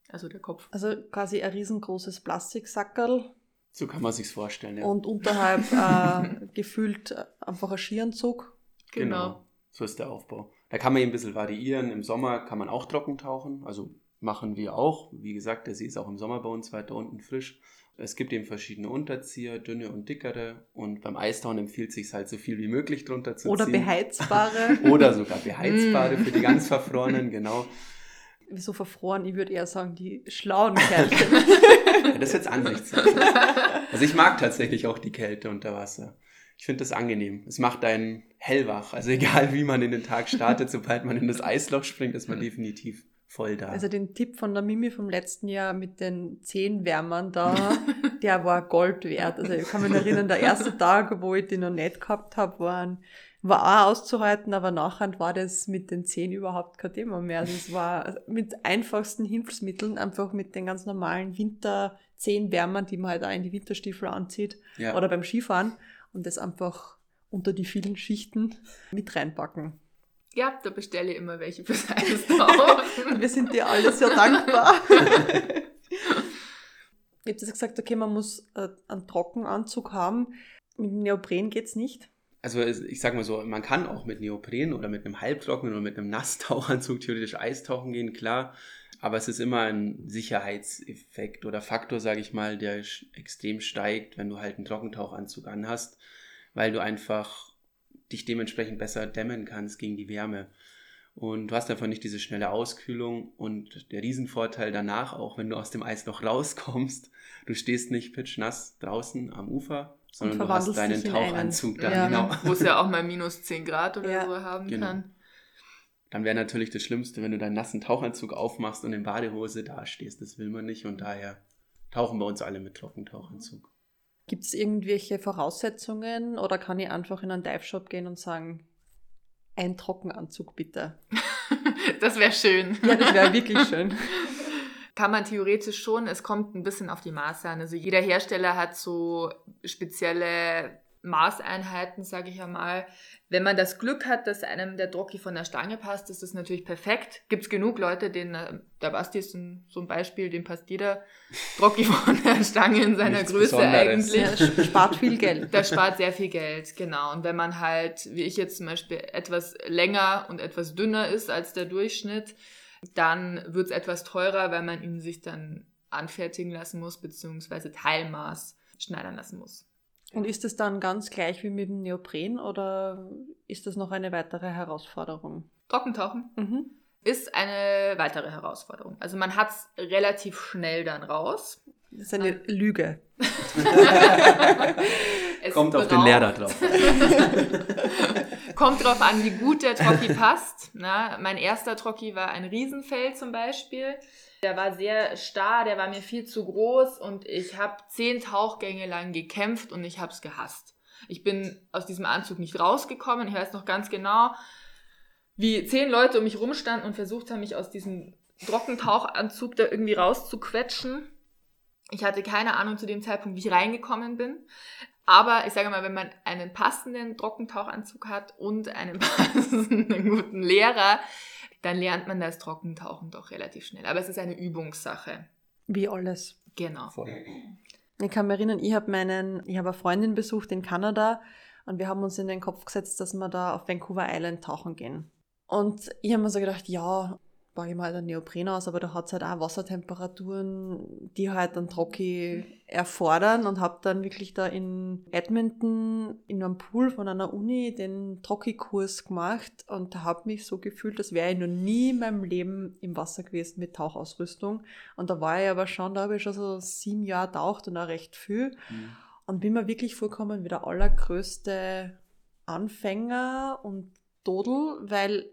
Also der Kopf. Also quasi ein riesengroßes Plastiksackerl. So kann man sich's vorstellen, ja. Und unterhalb äh, gefühlt einfach ein Skianzug. Genau. genau. So ist der Aufbau. Da kann man eben ein bisschen variieren. Im Sommer kann man auch trocken tauchen. Also machen wir auch. Wie gesagt, der See ist auch im Sommer bei uns weiter unten frisch. Es gibt eben verschiedene Unterzieher, dünne und dickere. Und beim Eistauchen empfiehlt es sich halt so viel wie möglich drunter zu Oder ziehen. Oder beheizbare. Oder sogar beheizbare für die ganz Verfrorenen, genau. Wieso verfroren? Ich würde eher sagen, die schlauen Kerlchen. ja, das ist jetzt Ansichtssache. Also ich mag tatsächlich auch die Kälte unter Wasser. Ich finde das angenehm. Es macht einen hellwach. Also egal, wie man in den Tag startet, sobald man in das Eisloch springt, ist man definitiv voll da. Also den Tipp von der Mimi vom letzten Jahr mit den zehn Wärmern da, der war Gold wert. Also ich kann mich erinnern, der erste Tag, wo ich den noch nicht gehabt habe, war, war auch auszuhalten, aber nachher war das mit den zehn überhaupt kein Thema mehr. Also es war mit einfachsten Hilfsmitteln, einfach mit den ganz normalen Winter zehn Wärmern, die man halt auch in die Winterstiefel anzieht ja. oder beim Skifahren und das einfach unter die vielen Schichten mit reinpacken. Ja, da bestelle ich immer welche fürs Eistauchen. Wir sind dir alle sehr dankbar. ich habe gesagt, okay, man muss äh, einen Trockenanzug haben. Mit Neopren geht es nicht. Also ich sag mal so, man kann auch mit Neopren oder mit einem halbtrockenen oder mit einem Nasstauchanzug theoretisch Eistauchen gehen, klar. Aber es ist immer ein Sicherheitseffekt oder Faktor, sage ich mal, der extrem steigt, wenn du halt einen Trockentauchanzug anhast, weil du einfach dich dementsprechend besser dämmen kannst gegen die Wärme. Und du hast einfach nicht diese schnelle Auskühlung und der Riesenvorteil danach, auch wenn du aus dem Eisloch rauskommst, du stehst nicht pitschnass draußen am Ufer, sondern du hast deinen Tauchanzug da, ja, genau. Wo es ja auch mal minus 10 Grad oder ja. so haben genau. kann. Dann wäre natürlich das Schlimmste, wenn du deinen nassen Tauchanzug aufmachst und in Badehose dastehst. Das will man nicht und daher tauchen wir uns alle mit Trockentauchanzug. Gibt es irgendwelche Voraussetzungen oder kann ich einfach in einen Dive-Shop gehen und sagen, ein Trockenanzug bitte? das wäre schön. Ja, das wäre wirklich schön. Kann man theoretisch schon, es kommt ein bisschen auf die Maße an. Also jeder Hersteller hat so spezielle Maßeinheiten, sage ich einmal. Wenn man das Glück hat, dass einem der Drocki von der Stange passt, ist das natürlich perfekt. Gibt es genug Leute, denen, äh, der Basti ist ein, so ein Beispiel, dem passt jeder Drocki von der Stange in seiner Nichts Größe Besonderes. eigentlich. Ja, spart viel Geld. Das spart sehr viel Geld, genau. Und wenn man halt, wie ich jetzt zum Beispiel, etwas länger und etwas dünner ist als der Durchschnitt, dann wird es etwas teurer, weil man ihn sich dann anfertigen lassen muss, beziehungsweise Teilmaß schneidern lassen muss. Und ist es dann ganz gleich wie mit dem Neopren oder ist das noch eine weitere Herausforderung? Trockentauchen mhm. ist eine weitere Herausforderung. Also man hat es relativ schnell dann raus. Das ist eine ähm. Lüge. Kommt auf den Lehrer drauf. Kommt drauf an, wie gut der Trocki passt. Na, mein erster Trocki war ein Riesenfell zum Beispiel. Der war sehr starr, der war mir viel zu groß und ich habe zehn Tauchgänge lang gekämpft und ich habe es gehasst. Ich bin aus diesem Anzug nicht rausgekommen. Ich weiß noch ganz genau, wie zehn Leute um mich rumstanden und versucht haben, mich aus diesem Trockentauchanzug da irgendwie rauszuquetschen. Ich hatte keine Ahnung zu dem Zeitpunkt, wie ich reingekommen bin. Aber ich sage mal, wenn man einen passenden Trockentauchanzug hat und einen passenden guten Lehrer, dann lernt man das Trockentauchen doch relativ schnell. Aber es ist eine Übungssache. Wie alles. Genau. Ich kann mich erinnern, ich habe meinen, ich habe eine Freundin besucht in Kanada und wir haben uns in den Kopf gesetzt, dass wir da auf Vancouver Island tauchen gehen. Und ich habe mir so gedacht, ja, baue ich mal halt einen Neopren aus, aber da hat es halt auch Wassertemperaturen, die halt dann Trocki erfordern und habe dann wirklich da in Edmonton in einem Pool von einer Uni den Trocki-Kurs gemacht und habe mich so gefühlt, als wäre ich noch nie in meinem Leben im Wasser gewesen mit Tauchausrüstung. Und da war ich aber schon, da habe ich schon so sieben Jahre taucht und auch recht viel. Mhm. Und bin mir wirklich vorgekommen wie der allergrößte Anfänger und Dodel, weil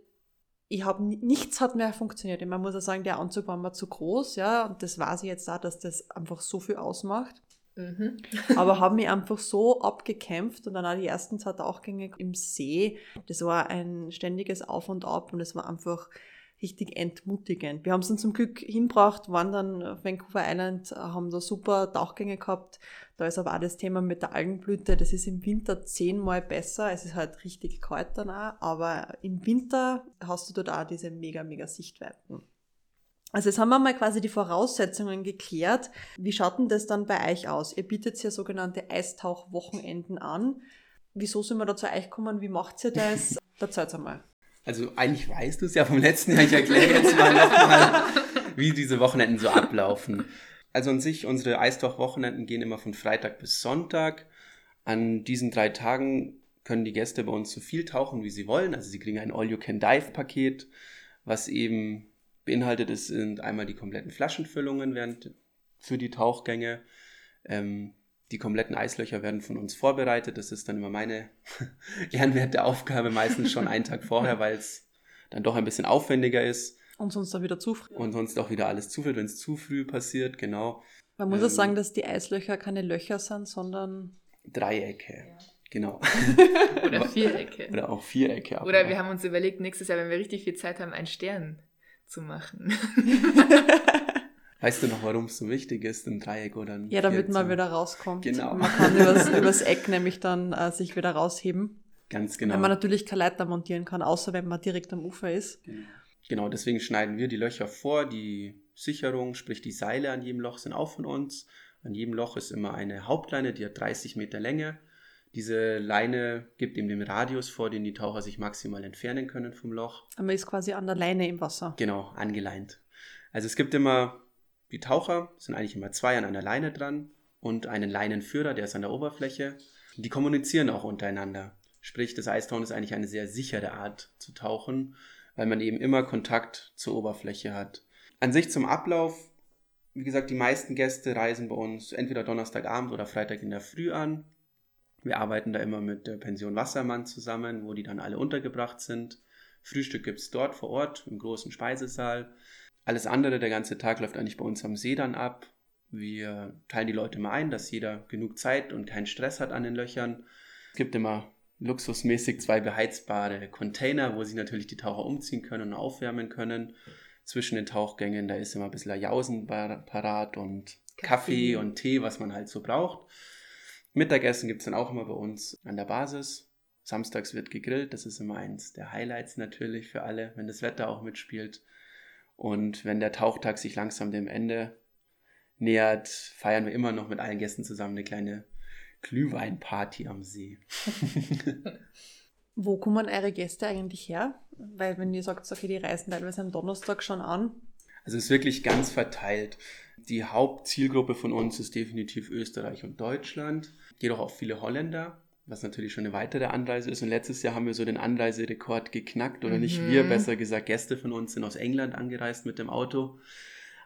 ich habe nichts hat mehr funktioniert. Man muss ja sagen, der Anzug war mir zu groß, ja, und das weiß ich jetzt da, dass das einfach so viel ausmacht. Mhm. Aber habe mich einfach so abgekämpft und dann auch die ersten zwei Tauchgänge im See. Das war ein ständiges Auf und Ab und es war einfach richtig entmutigend. Wir haben es dann zum Glück hinbracht, waren dann auf Vancouver Island, haben da super Tauchgänge gehabt. Da ist aber auch das Thema mit der Algenblüte, das ist im Winter zehnmal besser. Es ist halt richtig kalt dann auch, aber im Winter hast du dort auch diese mega, mega Sichtweiten. Also jetzt haben wir mal quasi die Voraussetzungen geklärt. Wie schaut denn das dann bei euch aus? Ihr bietet ja sogenannte Eistauchwochenenden an. Wieso sind wir da zu euch gekommen? Wie macht ihr das? Erzählt's einmal. Also eigentlich weißt du es ja vom letzten Jahr. Ich erkläre jetzt mal nochmal, wie diese Wochenenden so ablaufen. Also an sich, unsere Eistauch-Wochenenden gehen immer von Freitag bis Sonntag. An diesen drei Tagen können die Gäste bei uns so viel tauchen, wie sie wollen. Also sie kriegen ein All-You-Can-Dive-Paket, was eben beinhaltet ist, sind einmal die kompletten Flaschenfüllungen während, für die Tauchgänge. Ähm, die kompletten Eislöcher werden von uns vorbereitet. Das ist dann immer meine ehrenwerte Aufgabe, meistens schon einen Tag vorher, weil es dann doch ein bisschen aufwendiger ist. Und sonst auch wieder zu früh. Und sonst auch wieder alles zu früh, wenn es zu früh passiert, genau. Man muss ähm, auch sagen, dass die Eislöcher keine Löcher sind, sondern Dreiecke. Ja. Genau. Oder Vierecke. Oder auch Vierecke. Oder wir haben uns überlegt, nächstes Jahr, wenn wir richtig viel Zeit haben, einen Stern zu machen. weißt du noch, warum es so wichtig ist, ein Dreieck oder ein Ja, damit man wieder rauskommt. Genau. Man kann übers, übers Eck nämlich dann äh, sich wieder rausheben. Ganz genau. Wenn man natürlich keine Leiter montieren kann, außer wenn man direkt am Ufer ist. Genau. genau, deswegen schneiden wir die Löcher vor. Die Sicherung, sprich die Seile an jedem Loch sind auch von uns. An jedem Loch ist immer eine Hauptleine, die hat 30 Meter Länge. Diese Leine gibt eben den Radius vor, den die Taucher sich maximal entfernen können vom Loch. Aber man ist quasi an der Leine im Wasser. Genau, angeleint. Also es gibt immer, die Taucher sind eigentlich immer zwei an einer Leine dran und einen Leinenführer, der ist an der Oberfläche. Die kommunizieren auch untereinander. Sprich, das Eistauchen ist eigentlich eine sehr sichere Art zu tauchen, weil man eben immer Kontakt zur Oberfläche hat. An sich zum Ablauf, wie gesagt, die meisten Gäste reisen bei uns entweder Donnerstagabend oder Freitag in der Früh an. Wir arbeiten da immer mit der Pension Wassermann zusammen, wo die dann alle untergebracht sind. Frühstück gibt es dort vor Ort im großen Speisesaal. Alles andere, der ganze Tag läuft eigentlich bei uns am See dann ab. Wir teilen die Leute mal ein, dass jeder genug Zeit und keinen Stress hat an den Löchern. Es gibt immer luxusmäßig zwei beheizbare Container, wo sie natürlich die Taucher umziehen können und aufwärmen können. Zwischen den Tauchgängen, da ist immer ein bisschen Jausen parat und Kaffee. Kaffee und Tee, was man halt so braucht. Mittagessen gibt es dann auch immer bei uns an der Basis. Samstags wird gegrillt, das ist immer eins der Highlights natürlich für alle, wenn das Wetter auch mitspielt. Und wenn der Tauchtag sich langsam dem Ende nähert, feiern wir immer noch mit allen Gästen zusammen eine kleine Glühweinparty am See. Wo kommen eure Gäste eigentlich her? Weil wenn ihr sagt, okay, die reisen teilweise am Donnerstag schon an. Also es ist wirklich ganz verteilt. Die Hauptzielgruppe von uns ist definitiv Österreich und Deutschland, jedoch auch viele Holländer, was natürlich schon eine weitere Anreise ist. Und letztes Jahr haben wir so den Anreiserekord geknackt, oder mhm. nicht wir, besser gesagt, Gäste von uns sind aus England angereist mit dem Auto,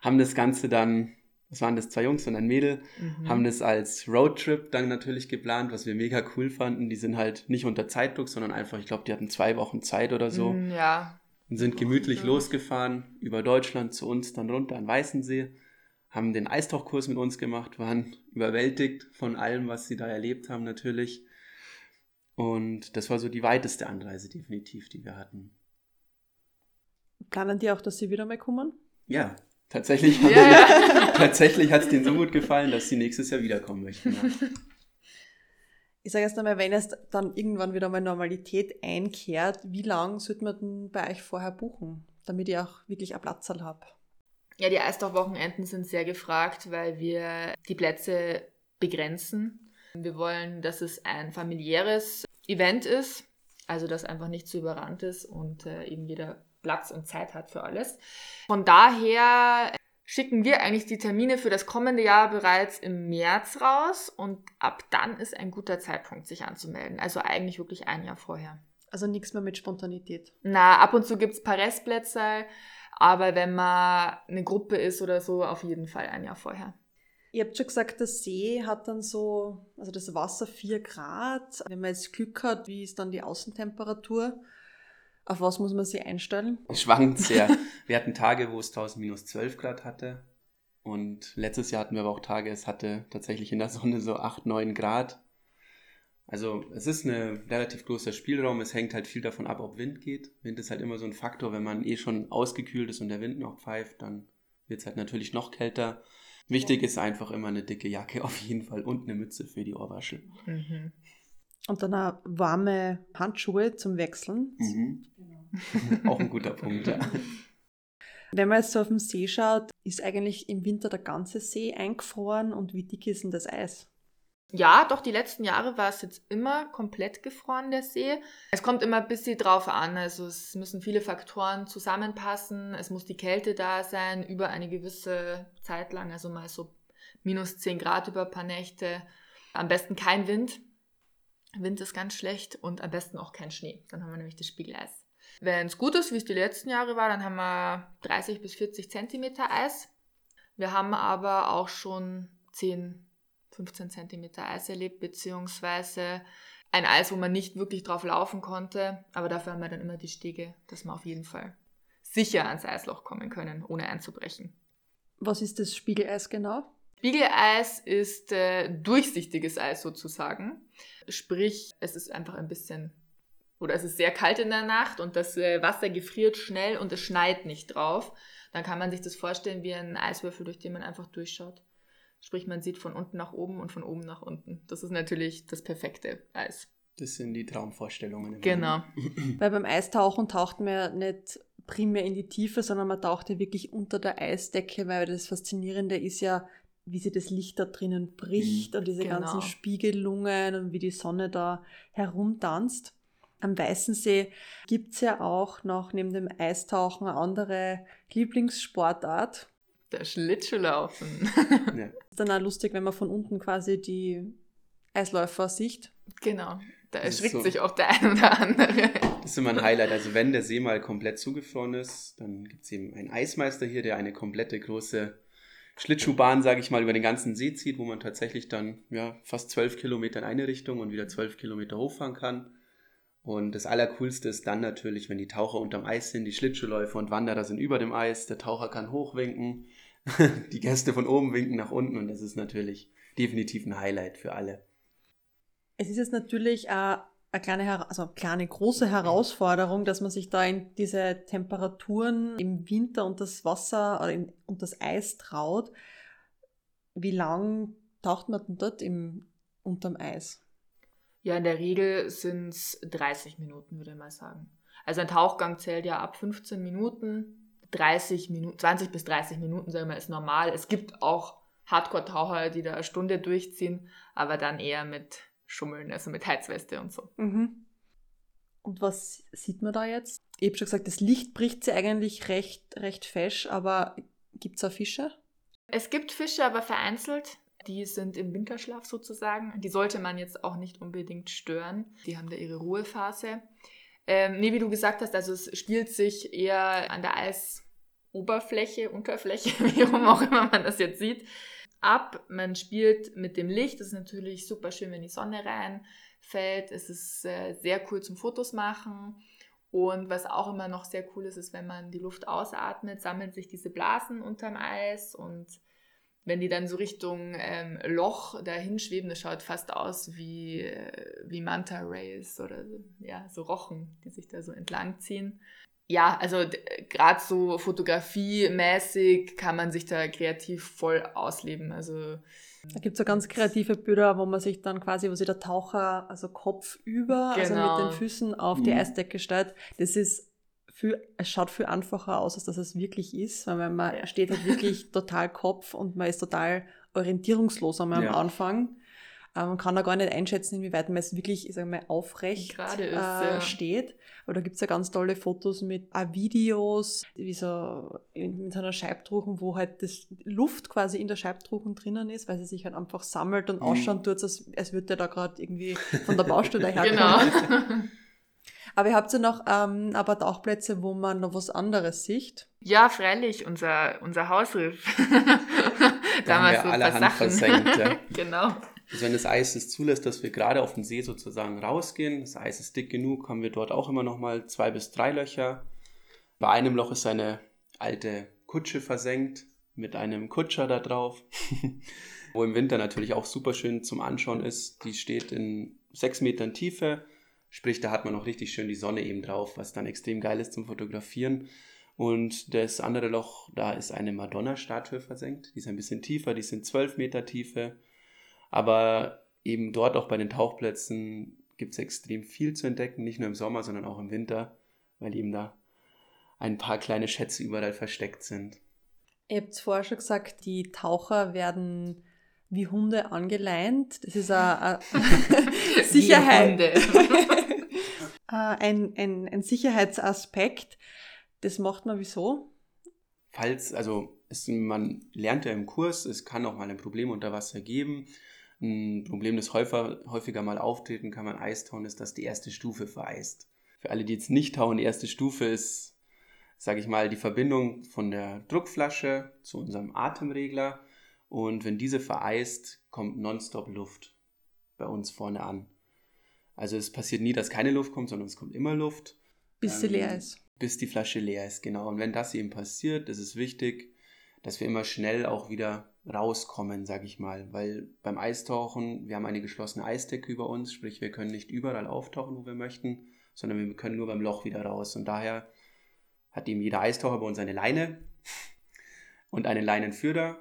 haben das Ganze dann, was waren das, zwei Jungs und ein Mädel, mhm. haben das als Roadtrip dann natürlich geplant, was wir mega cool fanden. Die sind halt nicht unter Zeitdruck, sondern einfach, ich glaube, die hatten zwei Wochen Zeit oder so. Mhm, ja. Und sind gemütlich losgefahren über Deutschland zu uns, dann runter an Weißensee haben den Eistauchkurs mit uns gemacht, waren überwältigt von allem, was sie da erlebt haben natürlich. Und das war so die weiteste Anreise definitiv, die wir hatten. Planen die auch, dass sie wieder mal kommen? Ja, tatsächlich, ja. tatsächlich hat es denen so gut gefallen, dass sie nächstes Jahr wiederkommen möchten. Ja. Ich sage jetzt einmal, wenn es dann irgendwann wieder mal Normalität einkehrt, wie lange sollte man denn bei euch vorher buchen, damit ich auch wirklich einen Platz habe? Ja, die Eistauchwochenenden sind sehr gefragt, weil wir die Plätze begrenzen. Wir wollen, dass es ein familiäres Event ist, also dass einfach nicht zu überrannt ist und äh, eben jeder Platz und Zeit hat für alles. Von daher schicken wir eigentlich die Termine für das kommende Jahr bereits im März raus und ab dann ist ein guter Zeitpunkt, sich anzumelden. Also eigentlich wirklich ein Jahr vorher. Also nichts mehr mit Spontanität. Na, ab und zu gibt es ein paar Restplätze. Aber wenn man eine Gruppe ist oder so, auf jeden Fall ein Jahr vorher. Ihr habt schon gesagt, der See hat dann so, also das Wasser 4 Grad. Wenn man jetzt Glück hat, wie ist dann die Außentemperatur? Auf was muss man sich einstellen? Es schwankt sehr. wir hatten Tage, wo es 1000 minus 12 Grad hatte. Und letztes Jahr hatten wir aber auch Tage, es hatte tatsächlich in der Sonne so 8, 9 Grad. Also es ist ein relativ großer Spielraum. Es hängt halt viel davon ab, ob Wind geht. Wind ist halt immer so ein Faktor. Wenn man eh schon ausgekühlt ist und der Wind noch pfeift, dann wird es halt natürlich noch kälter. Wichtig ist einfach immer eine dicke Jacke auf jeden Fall und eine Mütze für die Ohrwaschel. Mhm. Und dann auch warme Handschuhe zum Wechseln. Mhm. Genau. Auch ein guter Punkt, ja. Wenn man jetzt so auf den See schaut, ist eigentlich im Winter der ganze See eingefroren und wie dick ist denn das Eis? Ja, doch, die letzten Jahre war es jetzt immer komplett gefroren, der See. Es kommt immer ein bisschen drauf an. Also es müssen viele Faktoren zusammenpassen. Es muss die Kälte da sein über eine gewisse Zeit lang, also mal so minus 10 Grad über ein paar Nächte. Am besten kein Wind. Wind ist ganz schlecht und am besten auch kein Schnee. Dann haben wir nämlich das Spiegeleis. Wenn es gut ist, wie es die letzten Jahre war, dann haben wir 30 bis 40 Zentimeter Eis. Wir haben aber auch schon 10 15 cm Eis erlebt, beziehungsweise ein Eis, wo man nicht wirklich drauf laufen konnte. Aber dafür haben wir dann immer die Stege, dass man auf jeden Fall sicher ans Eisloch kommen können, ohne einzubrechen. Was ist das Spiegeleis genau? Spiegeleis ist äh, durchsichtiges Eis sozusagen. Sprich, es ist einfach ein bisschen oder es ist sehr kalt in der Nacht und das äh, Wasser gefriert schnell und es schneit nicht drauf. Dann kann man sich das vorstellen wie ein Eiswürfel, durch den man einfach durchschaut. Sprich, man sieht von unten nach oben und von oben nach unten. Das ist natürlich das perfekte Eis. Das sind die Traumvorstellungen. Genau. Weil beim Eistauchen taucht man ja nicht primär in die Tiefe, sondern man taucht ja wirklich unter der Eisdecke, weil das Faszinierende ist ja, wie sie das Licht da drinnen bricht Mhm. und diese Genau. ganzen Spiegelungen und wie die Sonne da herumtanzt. Am Weißensee gibt es ja auch noch neben dem Eistauchen eine andere Lieblingssportart. Der Schlittschuhlaufen. Ja. Ist dann auch lustig, wenn man von unten quasi die Eisläufer sieht. genau. Da erschrickt so. sich auch der ein oder andere. Das ist immer ein Highlight. Also wenn der See mal komplett zugefroren ist, dann gibt es eben einen Eismeister hier, der eine komplette große Schlittschuhbahn, sage ich mal, über den ganzen See zieht, wo man tatsächlich dann ja, fast zwölf Kilometer in eine Richtung und wieder zwölf Kilometer hochfahren kann. Und das Allercoolste ist dann natürlich, wenn die Taucher unterm Eis sind, die Schlittschuhläufer und Wanderer sind über dem Eis, der Taucher kann hochwinken, die Gäste von oben winken nach unten und das ist natürlich definitiv ein Highlight für alle. Es ist jetzt natürlich auch eine kleine, also eine kleine, große Herausforderung, dass man sich da in diese Temperaturen im Winter und das Wasser oder in, und das Eis traut. Wie lang taucht man denn dort im, unterm Eis? Ja, in der Regel sind es 30 Minuten, würde ich mal sagen. Also ein Tauchgang zählt ja ab 15 Minuten. 30 Minuten, 20 bis 30 Minuten, sagen wir mal, ist normal. Es gibt auch Hardcore-Taucher, die da eine Stunde durchziehen, aber dann eher mit Schummeln, also mit Heizweste und so. Mhm. Und was sieht man da jetzt? Ich habe schon gesagt, das Licht bricht sie eigentlich recht, recht fesch, aber gibt es auch Fische? Es gibt Fische, aber vereinzelt. Die sind im Winterschlaf sozusagen. Die sollte man jetzt auch nicht unbedingt stören. Die haben da ihre Ruhephase. Ähm, nee, wie du gesagt hast, also es spielt sich eher an der Eisoberfläche, Unterfläche, wie rum auch immer man das jetzt sieht, ab. Man spielt mit dem Licht. Das ist natürlich super schön, wenn die Sonne reinfällt. Es ist äh, sehr cool zum Fotos machen. Und was auch immer noch sehr cool ist, ist, wenn man die Luft ausatmet, sammeln sich diese Blasen unterm Eis und wenn die dann so Richtung ähm, Loch dahin schweben, das schaut fast aus wie, äh, wie Manta Rays oder ja, so Rochen, die sich da so entlang ziehen. Ja, also gerade so fotografiemäßig kann man sich da kreativ voll ausleben. Also Da gibt es so ganz kreative Bilder, wo man sich dann quasi, wo sich der Taucher, also Kopf über, also Genau. mit den Füßen auf die Mhm. Eisdecke stellt. Das ist viel, es schaut viel einfacher aus, als dass es wirklich ist, weil man Ja. steht halt wirklich total Kopf und man ist total orientierungslos einmal Ja. am Anfang. Äh, man kann da gar nicht einschätzen, inwieweit man jetzt wirklich, ich sag mal, aufrecht ist, äh, ja. steht. Aber da gibt es ja ganz tolle Fotos mit auch Videos, wie so mit so einer Scheibtruchen, wo halt das Luft quasi in der Scheibtruchen drinnen ist, weil sie sich halt einfach sammelt und Mhm. ausschauen tut, als, als würde der da gerade irgendwie von der Baustelle herkommen. genau. Aber ihr habt ja noch ähm, aber Tauchplätze, wo man noch was anderes sieht. ja, freilich, unser, unser Hausriff. Da haben wir allerhand versenkt, ja. genau. Also wenn das Eis es zulässt, dass wir gerade auf den See sozusagen rausgehen, das Eis ist dick genug, haben wir dort auch immer noch mal zwei bis drei Löcher. Bei einem Loch ist eine alte Kutsche versenkt mit einem Kutscher da drauf, wo im Winter natürlich auch super schön zum Anschauen ist. Die steht in sechs Metern Tiefe, sprich da hat man noch richtig schön die Sonne eben drauf, was dann extrem geil ist zum Fotografieren. Und das andere Loch, da ist eine Madonna-Statue versenkt. Die ist ein bisschen tiefer, die sind zwölf Meter Tiefe. Aber eben dort auch bei den Tauchplätzen gibt es extrem viel zu entdecken, nicht nur im Sommer, sondern auch im Winter, weil eben da ein paar kleine Schätze überall versteckt sind. Ihr habt vorher schon gesagt, die Taucher werden wie Hunde angeleint. Das ist ein, ein Sicherheit. Wir Hunde. Äh, ein, ein, ein Sicherheitsaspekt. Das macht man wieso? Falls, also es, man lernt ja im Kurs, es kann auch mal ein Problem unter Wasser geben. Ein Problem, das häufiger, häufiger mal auftreten kann beim Eistauen, ist, dass die erste Stufe vereist. Für alle, die jetzt nicht tauchen, die erste Stufe ist, sage ich mal, die Verbindung von der Druckflasche zu unserem Atemregler. Und wenn diese vereist, kommt nonstop Luft bei uns vorne an. Also es passiert nie, dass keine Luft kommt, sondern es kommt immer Luft. Bis sie Ähm, leer ist. bis die Flasche leer ist, genau. Und wenn das eben passiert, ist es wichtig, dass wir immer schnell auch wieder rauskommen, sag ich mal. Weil beim Eistauchen, wir haben eine geschlossene Eisdecke über uns, sprich wir können nicht überall auftauchen, wo wir möchten, sondern wir können nur beim Loch wieder raus. Und daher hat eben jeder Eistaucher bei uns eine Leine und einen Leinenführer.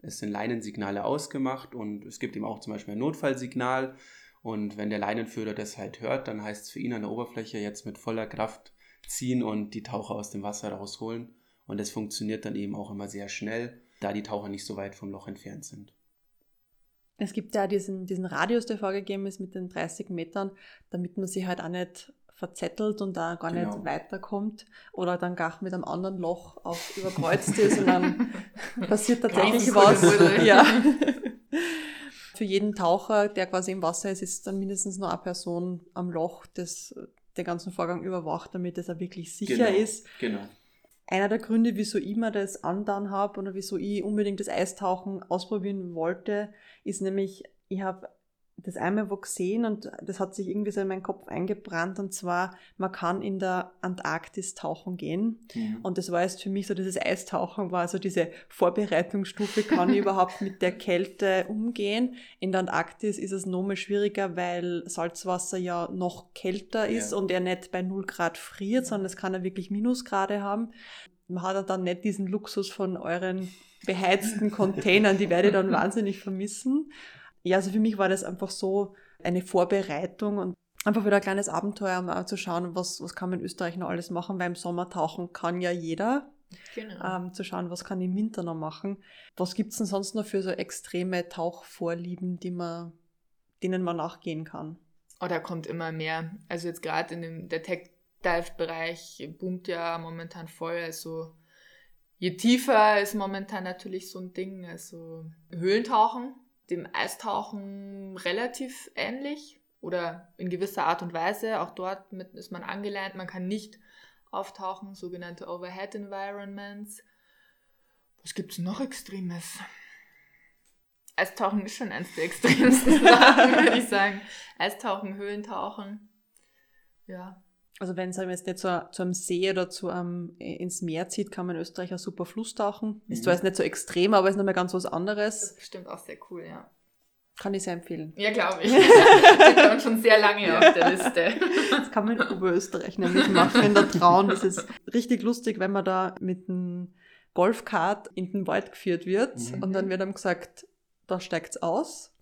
Es sind Leinensignale ausgemacht und es gibt ihm auch zum Beispiel ein Notfallsignal. Und wenn der Leinenführer das halt hört, dann heißt es für ihn an der Oberfläche jetzt mit voller Kraft ziehen und die Taucher aus dem Wasser rausholen. Und das funktioniert dann eben auch immer sehr schnell, da die Taucher nicht so weit vom Loch entfernt sind. Es gibt ja diesen, diesen Radius, der vorgegeben ist mit den 30 Metern, damit man sich halt auch nicht verzettelt und da gar genau. nicht weiterkommt oder dann gar mit einem anderen Loch auch überkreuzt ist und dann passiert tatsächlich was. ja. Für jeden Taucher, der quasi im Wasser ist, ist dann mindestens nur eine Person am Loch, das den ganzen Vorgang überwacht, damit es auch wirklich sicher genau. ist. Genau. Einer der Gründe, wieso ich mir das andan habe oder wieso ich unbedingt das Eistauchen ausprobieren wollte, ist nämlich, ich habe das einmal wo gesehen und das hat sich irgendwie so in meinen Kopf eingebrannt und zwar, man kann in der Antarktis tauchen gehen mhm. und das war jetzt für mich so, dieses Eistauchen war so diese Vorbereitungsstufe, kann ich überhaupt mit der Kälte umgehen. In der Antarktis ist es noch mal schwieriger, weil Salzwasser ja noch kälter ist ja. und er nicht bei 0 Grad friert, sondern es kann ja wirklich Minusgrade haben. Man hat dann nicht diesen Luxus von euren beheizten Containern, die werde ich dann wahnsinnig vermissen. Ja, also für mich war das einfach so eine Vorbereitung und einfach wieder ein kleines Abenteuer, um zu schauen, was, was kann man in Österreich noch alles machen, weil im Sommer tauchen kann ja jeder. Genau. Ähm, zu schauen, was kann ich im Winter noch machen. Was gibt es denn sonst noch für so extreme Tauchvorlieben, die man, denen man nachgehen kann? Oh, da kommt immer mehr. Also jetzt gerade in dem der Tech-Dive-Bereich boomt ja momentan voll. Also je tiefer ist momentan natürlich so ein Ding. Also Höhlentauchen dem Eistauchen relativ ähnlich oder in gewisser Art und Weise. Auch dort ist man angelernt, man kann nicht auftauchen, sogenannte Overhead Environments. Was gibt es noch Extremes? Eistauchen ist schon eines der extremsten Sachen, würde ich sagen. Eistauchen, Höhlentauchen. Ja. Also wenn es jetzt nicht zu, zu, einem See oder zu einem, äh, ins Meer zieht, kann man in Österreich auch super Fluss tauchen. Mhm. Ist zwar jetzt nicht so extrem, aber ist nochmal ganz was anderes. Das ist bestimmt auch sehr cool, ja. Kann ich sehr empfehlen. Ja, glaube ich. Das steht schon sehr lange auf der Liste. Das kann man in Oberösterreich nämlich machen, in der Traun. Das ist richtig lustig, wenn man da mit einem Golfkart in den Wald geführt wird mhm. und dann wird einem gesagt, da steigt's aus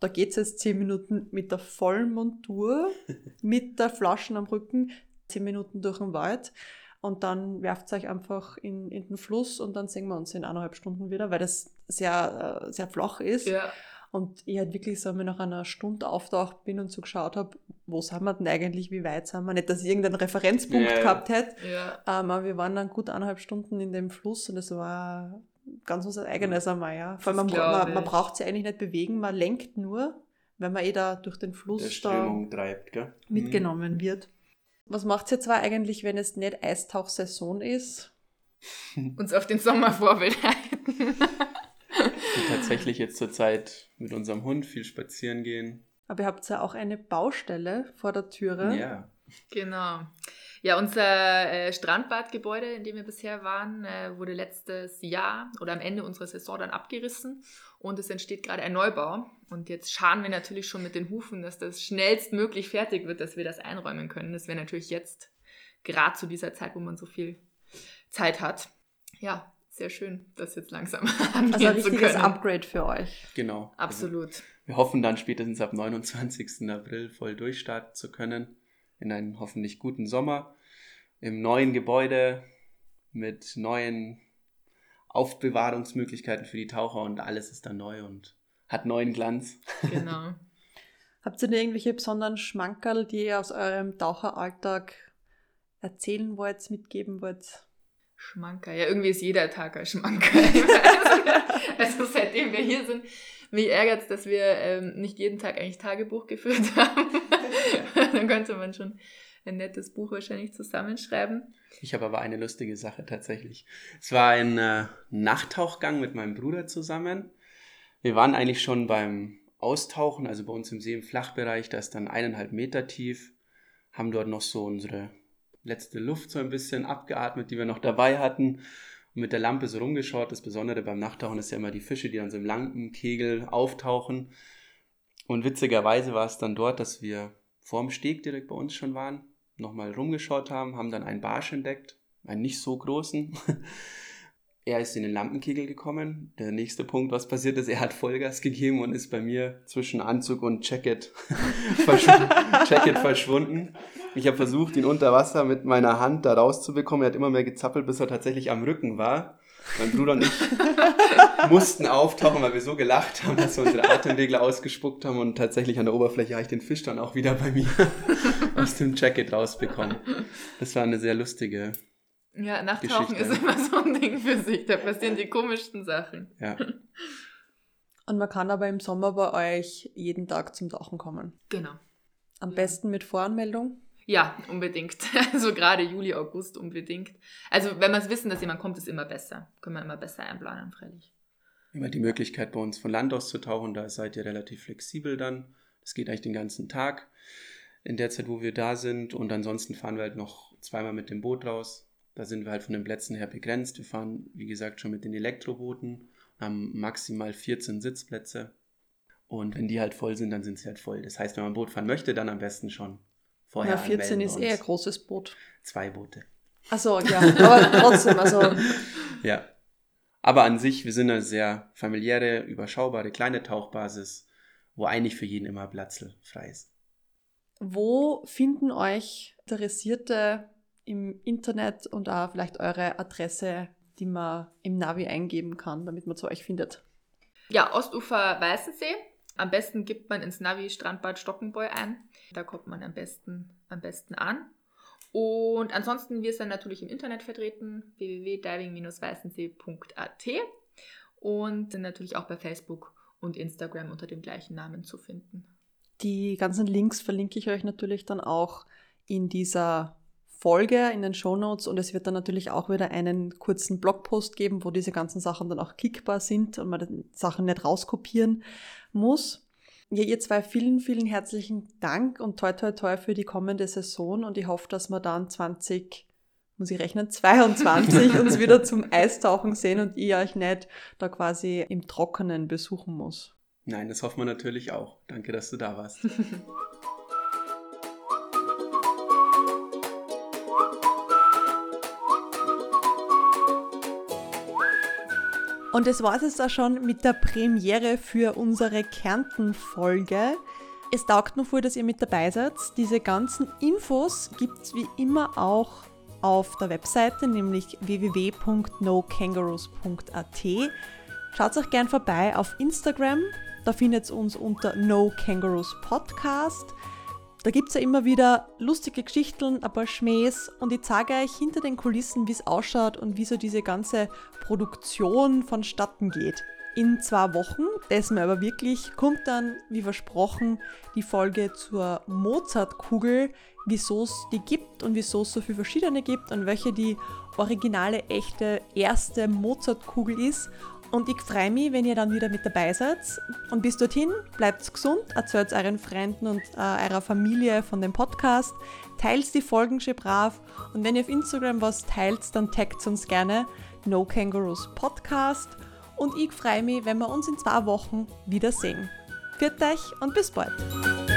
da geht es jetzt zehn Minuten mit der vollen Montur, mit der Flaschen am Rücken, zehn Minuten durch den Wald und dann werft es euch einfach in, in den Fluss und dann sehen wir uns in eineinhalb Stunden wieder, weil das sehr, äh, sehr flach ist. Ja. Und ich halt wirklich so, nach einer Stunde auftaucht bin und so geschaut habe, wo sind wir denn eigentlich, wie weit sind wir? Nicht, dass ich irgendeinen Referenzpunkt yeah. gehabt hätte, ja. ähm, aber wir waren dann gut eineinhalb Stunden in dem Fluss und es war ganz was Eigenes einmal, ja. Vor allem, man, man, man braucht sich eigentlich nicht bewegen, man lenkt nur, wenn man eh da durch den Fluss da treibt, gell? mitgenommen mhm. wird. Was macht ihr zwar eigentlich, wenn es nicht Eistauchsaison ist? Uns auf den Sommer vorbereiten. tatsächlich jetzt zur Zeit mit unserem Hund viel spazieren gehen. Aber ihr habt ja auch eine Baustelle vor der Türe. Ja. Genau. Ja, unser äh, Strandbadgebäude, in dem wir bisher waren, äh, wurde letztes Jahr oder am Ende unserer Saison dann abgerissen und es entsteht gerade ein Neubau. Und jetzt scharen wir natürlich schon mit den Hufen, dass das schnellstmöglich fertig wird, dass wir das einräumen können. Das wäre natürlich jetzt gerade zu dieser Zeit, wo man so viel Zeit hat. Ja, sehr schön, das jetzt langsam angehen Also ein richtiges Upgrade für euch. Genau. Absolut. Also, wir hoffen dann spätestens ab 29. April voll durchstarten zu können in einen hoffentlich guten Sommer im neuen Gebäude mit neuen Aufbewahrungsmöglichkeiten für die Taucher und alles ist dann neu und hat neuen Glanz. Genau. Habt ihr da irgendwelche besonderen Schmankerl, die ihr aus eurem Taucheralltag erzählen wollt, mitgeben wollt? Schmanker. Ja, irgendwie ist jeder Tag ein Schmanker. also seitdem wir hier sind, mich ärgert es, dass wir ähm, nicht jeden Tag eigentlich Tagebuch geführt haben. Dann könnte man schon ein nettes Buch wahrscheinlich zusammenschreiben. Ich habe aber eine lustige Sache tatsächlich. Es war ein äh, Nachttauchgang mit meinem Bruder zusammen. Wir waren eigentlich schon beim Austauchen, also bei uns im See im Flachbereich, da ist dann eineinhalb Meter tief, haben dort noch so unsere letzte Luft so ein bisschen abgeatmet, die wir noch dabei hatten. Und mit der Lampe so rumgeschaut. Das Besondere beim Nachttauchen ist ja immer die Fische, die dann so im Lampenkegel auftauchen. Und witzigerweise war es dann dort, dass wir vorm Steg direkt bei uns schon waren, nochmal rumgeschaut haben, haben dann einen Barsch entdeckt, einen nicht so großen. er ist in den Lampenkegel gekommen. Der nächste Punkt, was passiert ist, er hat Vollgas gegeben und ist bei mir zwischen Anzug und Jacket, verschw Jacket verschwunden. Ich habe versucht, ihn unter Wasser mit meiner Hand da rauszubekommen. Er hat immer mehr gezappelt, bis er tatsächlich am Rücken war. Mein Bruder und ich mussten auftauchen, weil wir so gelacht haben, dass wir unsere Atemregler ausgespuckt haben und tatsächlich an der Oberfläche habe ich den Fisch dann auch wieder bei mir aus dem Jacket rausbekommen. Das war eine sehr lustige ja, Nachttauchen ist immer so ein Ding für sich. Da passieren die komischsten Sachen. Ja. Und man kann aber im Sommer bei euch jeden Tag zum Tauchen kommen. Genau. Am besten mit Voranmeldung. Ja, unbedingt. Also gerade Juli, August unbedingt. Also wenn wir es wissen, dass jemand kommt, ist immer besser. Können wir immer besser einplanen, freilich. Immer die Möglichkeit bei uns von Land aus zu tauchen, da seid ihr relativ flexibel dann. Das geht eigentlich den ganzen Tag in der Zeit, wo wir da sind. Und ansonsten fahren wir halt noch zweimal mit dem Boot raus. Da sind wir halt von den Plätzen her begrenzt. Wir fahren, wie gesagt, schon mit den Elektrobooten, haben maximal 14 Sitzplätze. Und wenn die halt voll sind, dann sind sie halt voll. Das heißt, wenn man ein Boot fahren möchte, dann am besten schon vorher. Ja, 14 ist eher ein großes Boot. Zwei Boote. Achso, ja, aber trotzdem, also. ja. Aber an sich, wir sind eine sehr familiäre, überschaubare, kleine Tauchbasis, wo eigentlich für jeden immer Platz frei ist. Wo finden euch Interessierte im Internet und auch vielleicht eure Adresse, die man im Navi eingeben kann, damit man zu euch findet. Ja, Ostufer Weißensee. Am besten gibt man ins Navi Strandbad Stockenbräu ein. Da kommt man am besten, am besten an. Und ansonsten, wir sind natürlich im Internet vertreten, www.diving-weißensee.at und sind natürlich auch bei Facebook und Instagram unter dem gleichen Namen zu finden. Die ganzen Links verlinke ich euch natürlich dann auch in dieser Folge in den Shownotes und es wird dann natürlich auch wieder einen kurzen Blogpost geben, wo diese ganzen Sachen dann auch klickbar sind und man Sachen nicht rauskopieren muss. Ja, ihr zwei, vielen, vielen herzlichen Dank und toi, toi, toi für die kommende Saison und ich hoffe, dass wir dann 20, muss ich rechnen, 22 uns wieder zum Eistauchen sehen und ich euch nicht da quasi im Trockenen besuchen muss. Nein, das hoffen wir natürlich auch. Danke, dass du da warst. Und das war es jetzt auch schon mit der Premiere für unsere Kärnten-Folge. Es taugt nur vor, dass ihr mit dabei seid. Diese ganzen Infos gibt es wie immer auch auf der Webseite, nämlich www.nokangaroos.at. Schaut euch gern vorbei auf Instagram. Da findet ihr uns unter No Kangaroos Podcast. Da gibt es ja immer wieder lustige Geschichten, ein paar Schmähs und ich zeige euch hinter den Kulissen, wie es ausschaut und wie so diese ganze Produktion vonstatten geht. In zwei Wochen, dessen aber wirklich, kommt dann, wie versprochen, die Folge zur Mozartkugel, wieso es die gibt und wieso es so viele verschiedene gibt und welche die originale, echte, erste Mozartkugel ist und ich freue mich, wenn ihr dann wieder mit dabei seid. Und bis dorthin, bleibt gesund, erzählt euren Freunden und äh, eurer Familie von dem Podcast, teilt die Folgen schon brav und wenn ihr auf Instagram was teilt, dann taggt uns gerne No Kangaroos Podcast. Und ich freue mich, wenn wir uns in zwei Wochen wiedersehen. Für euch und bis bald!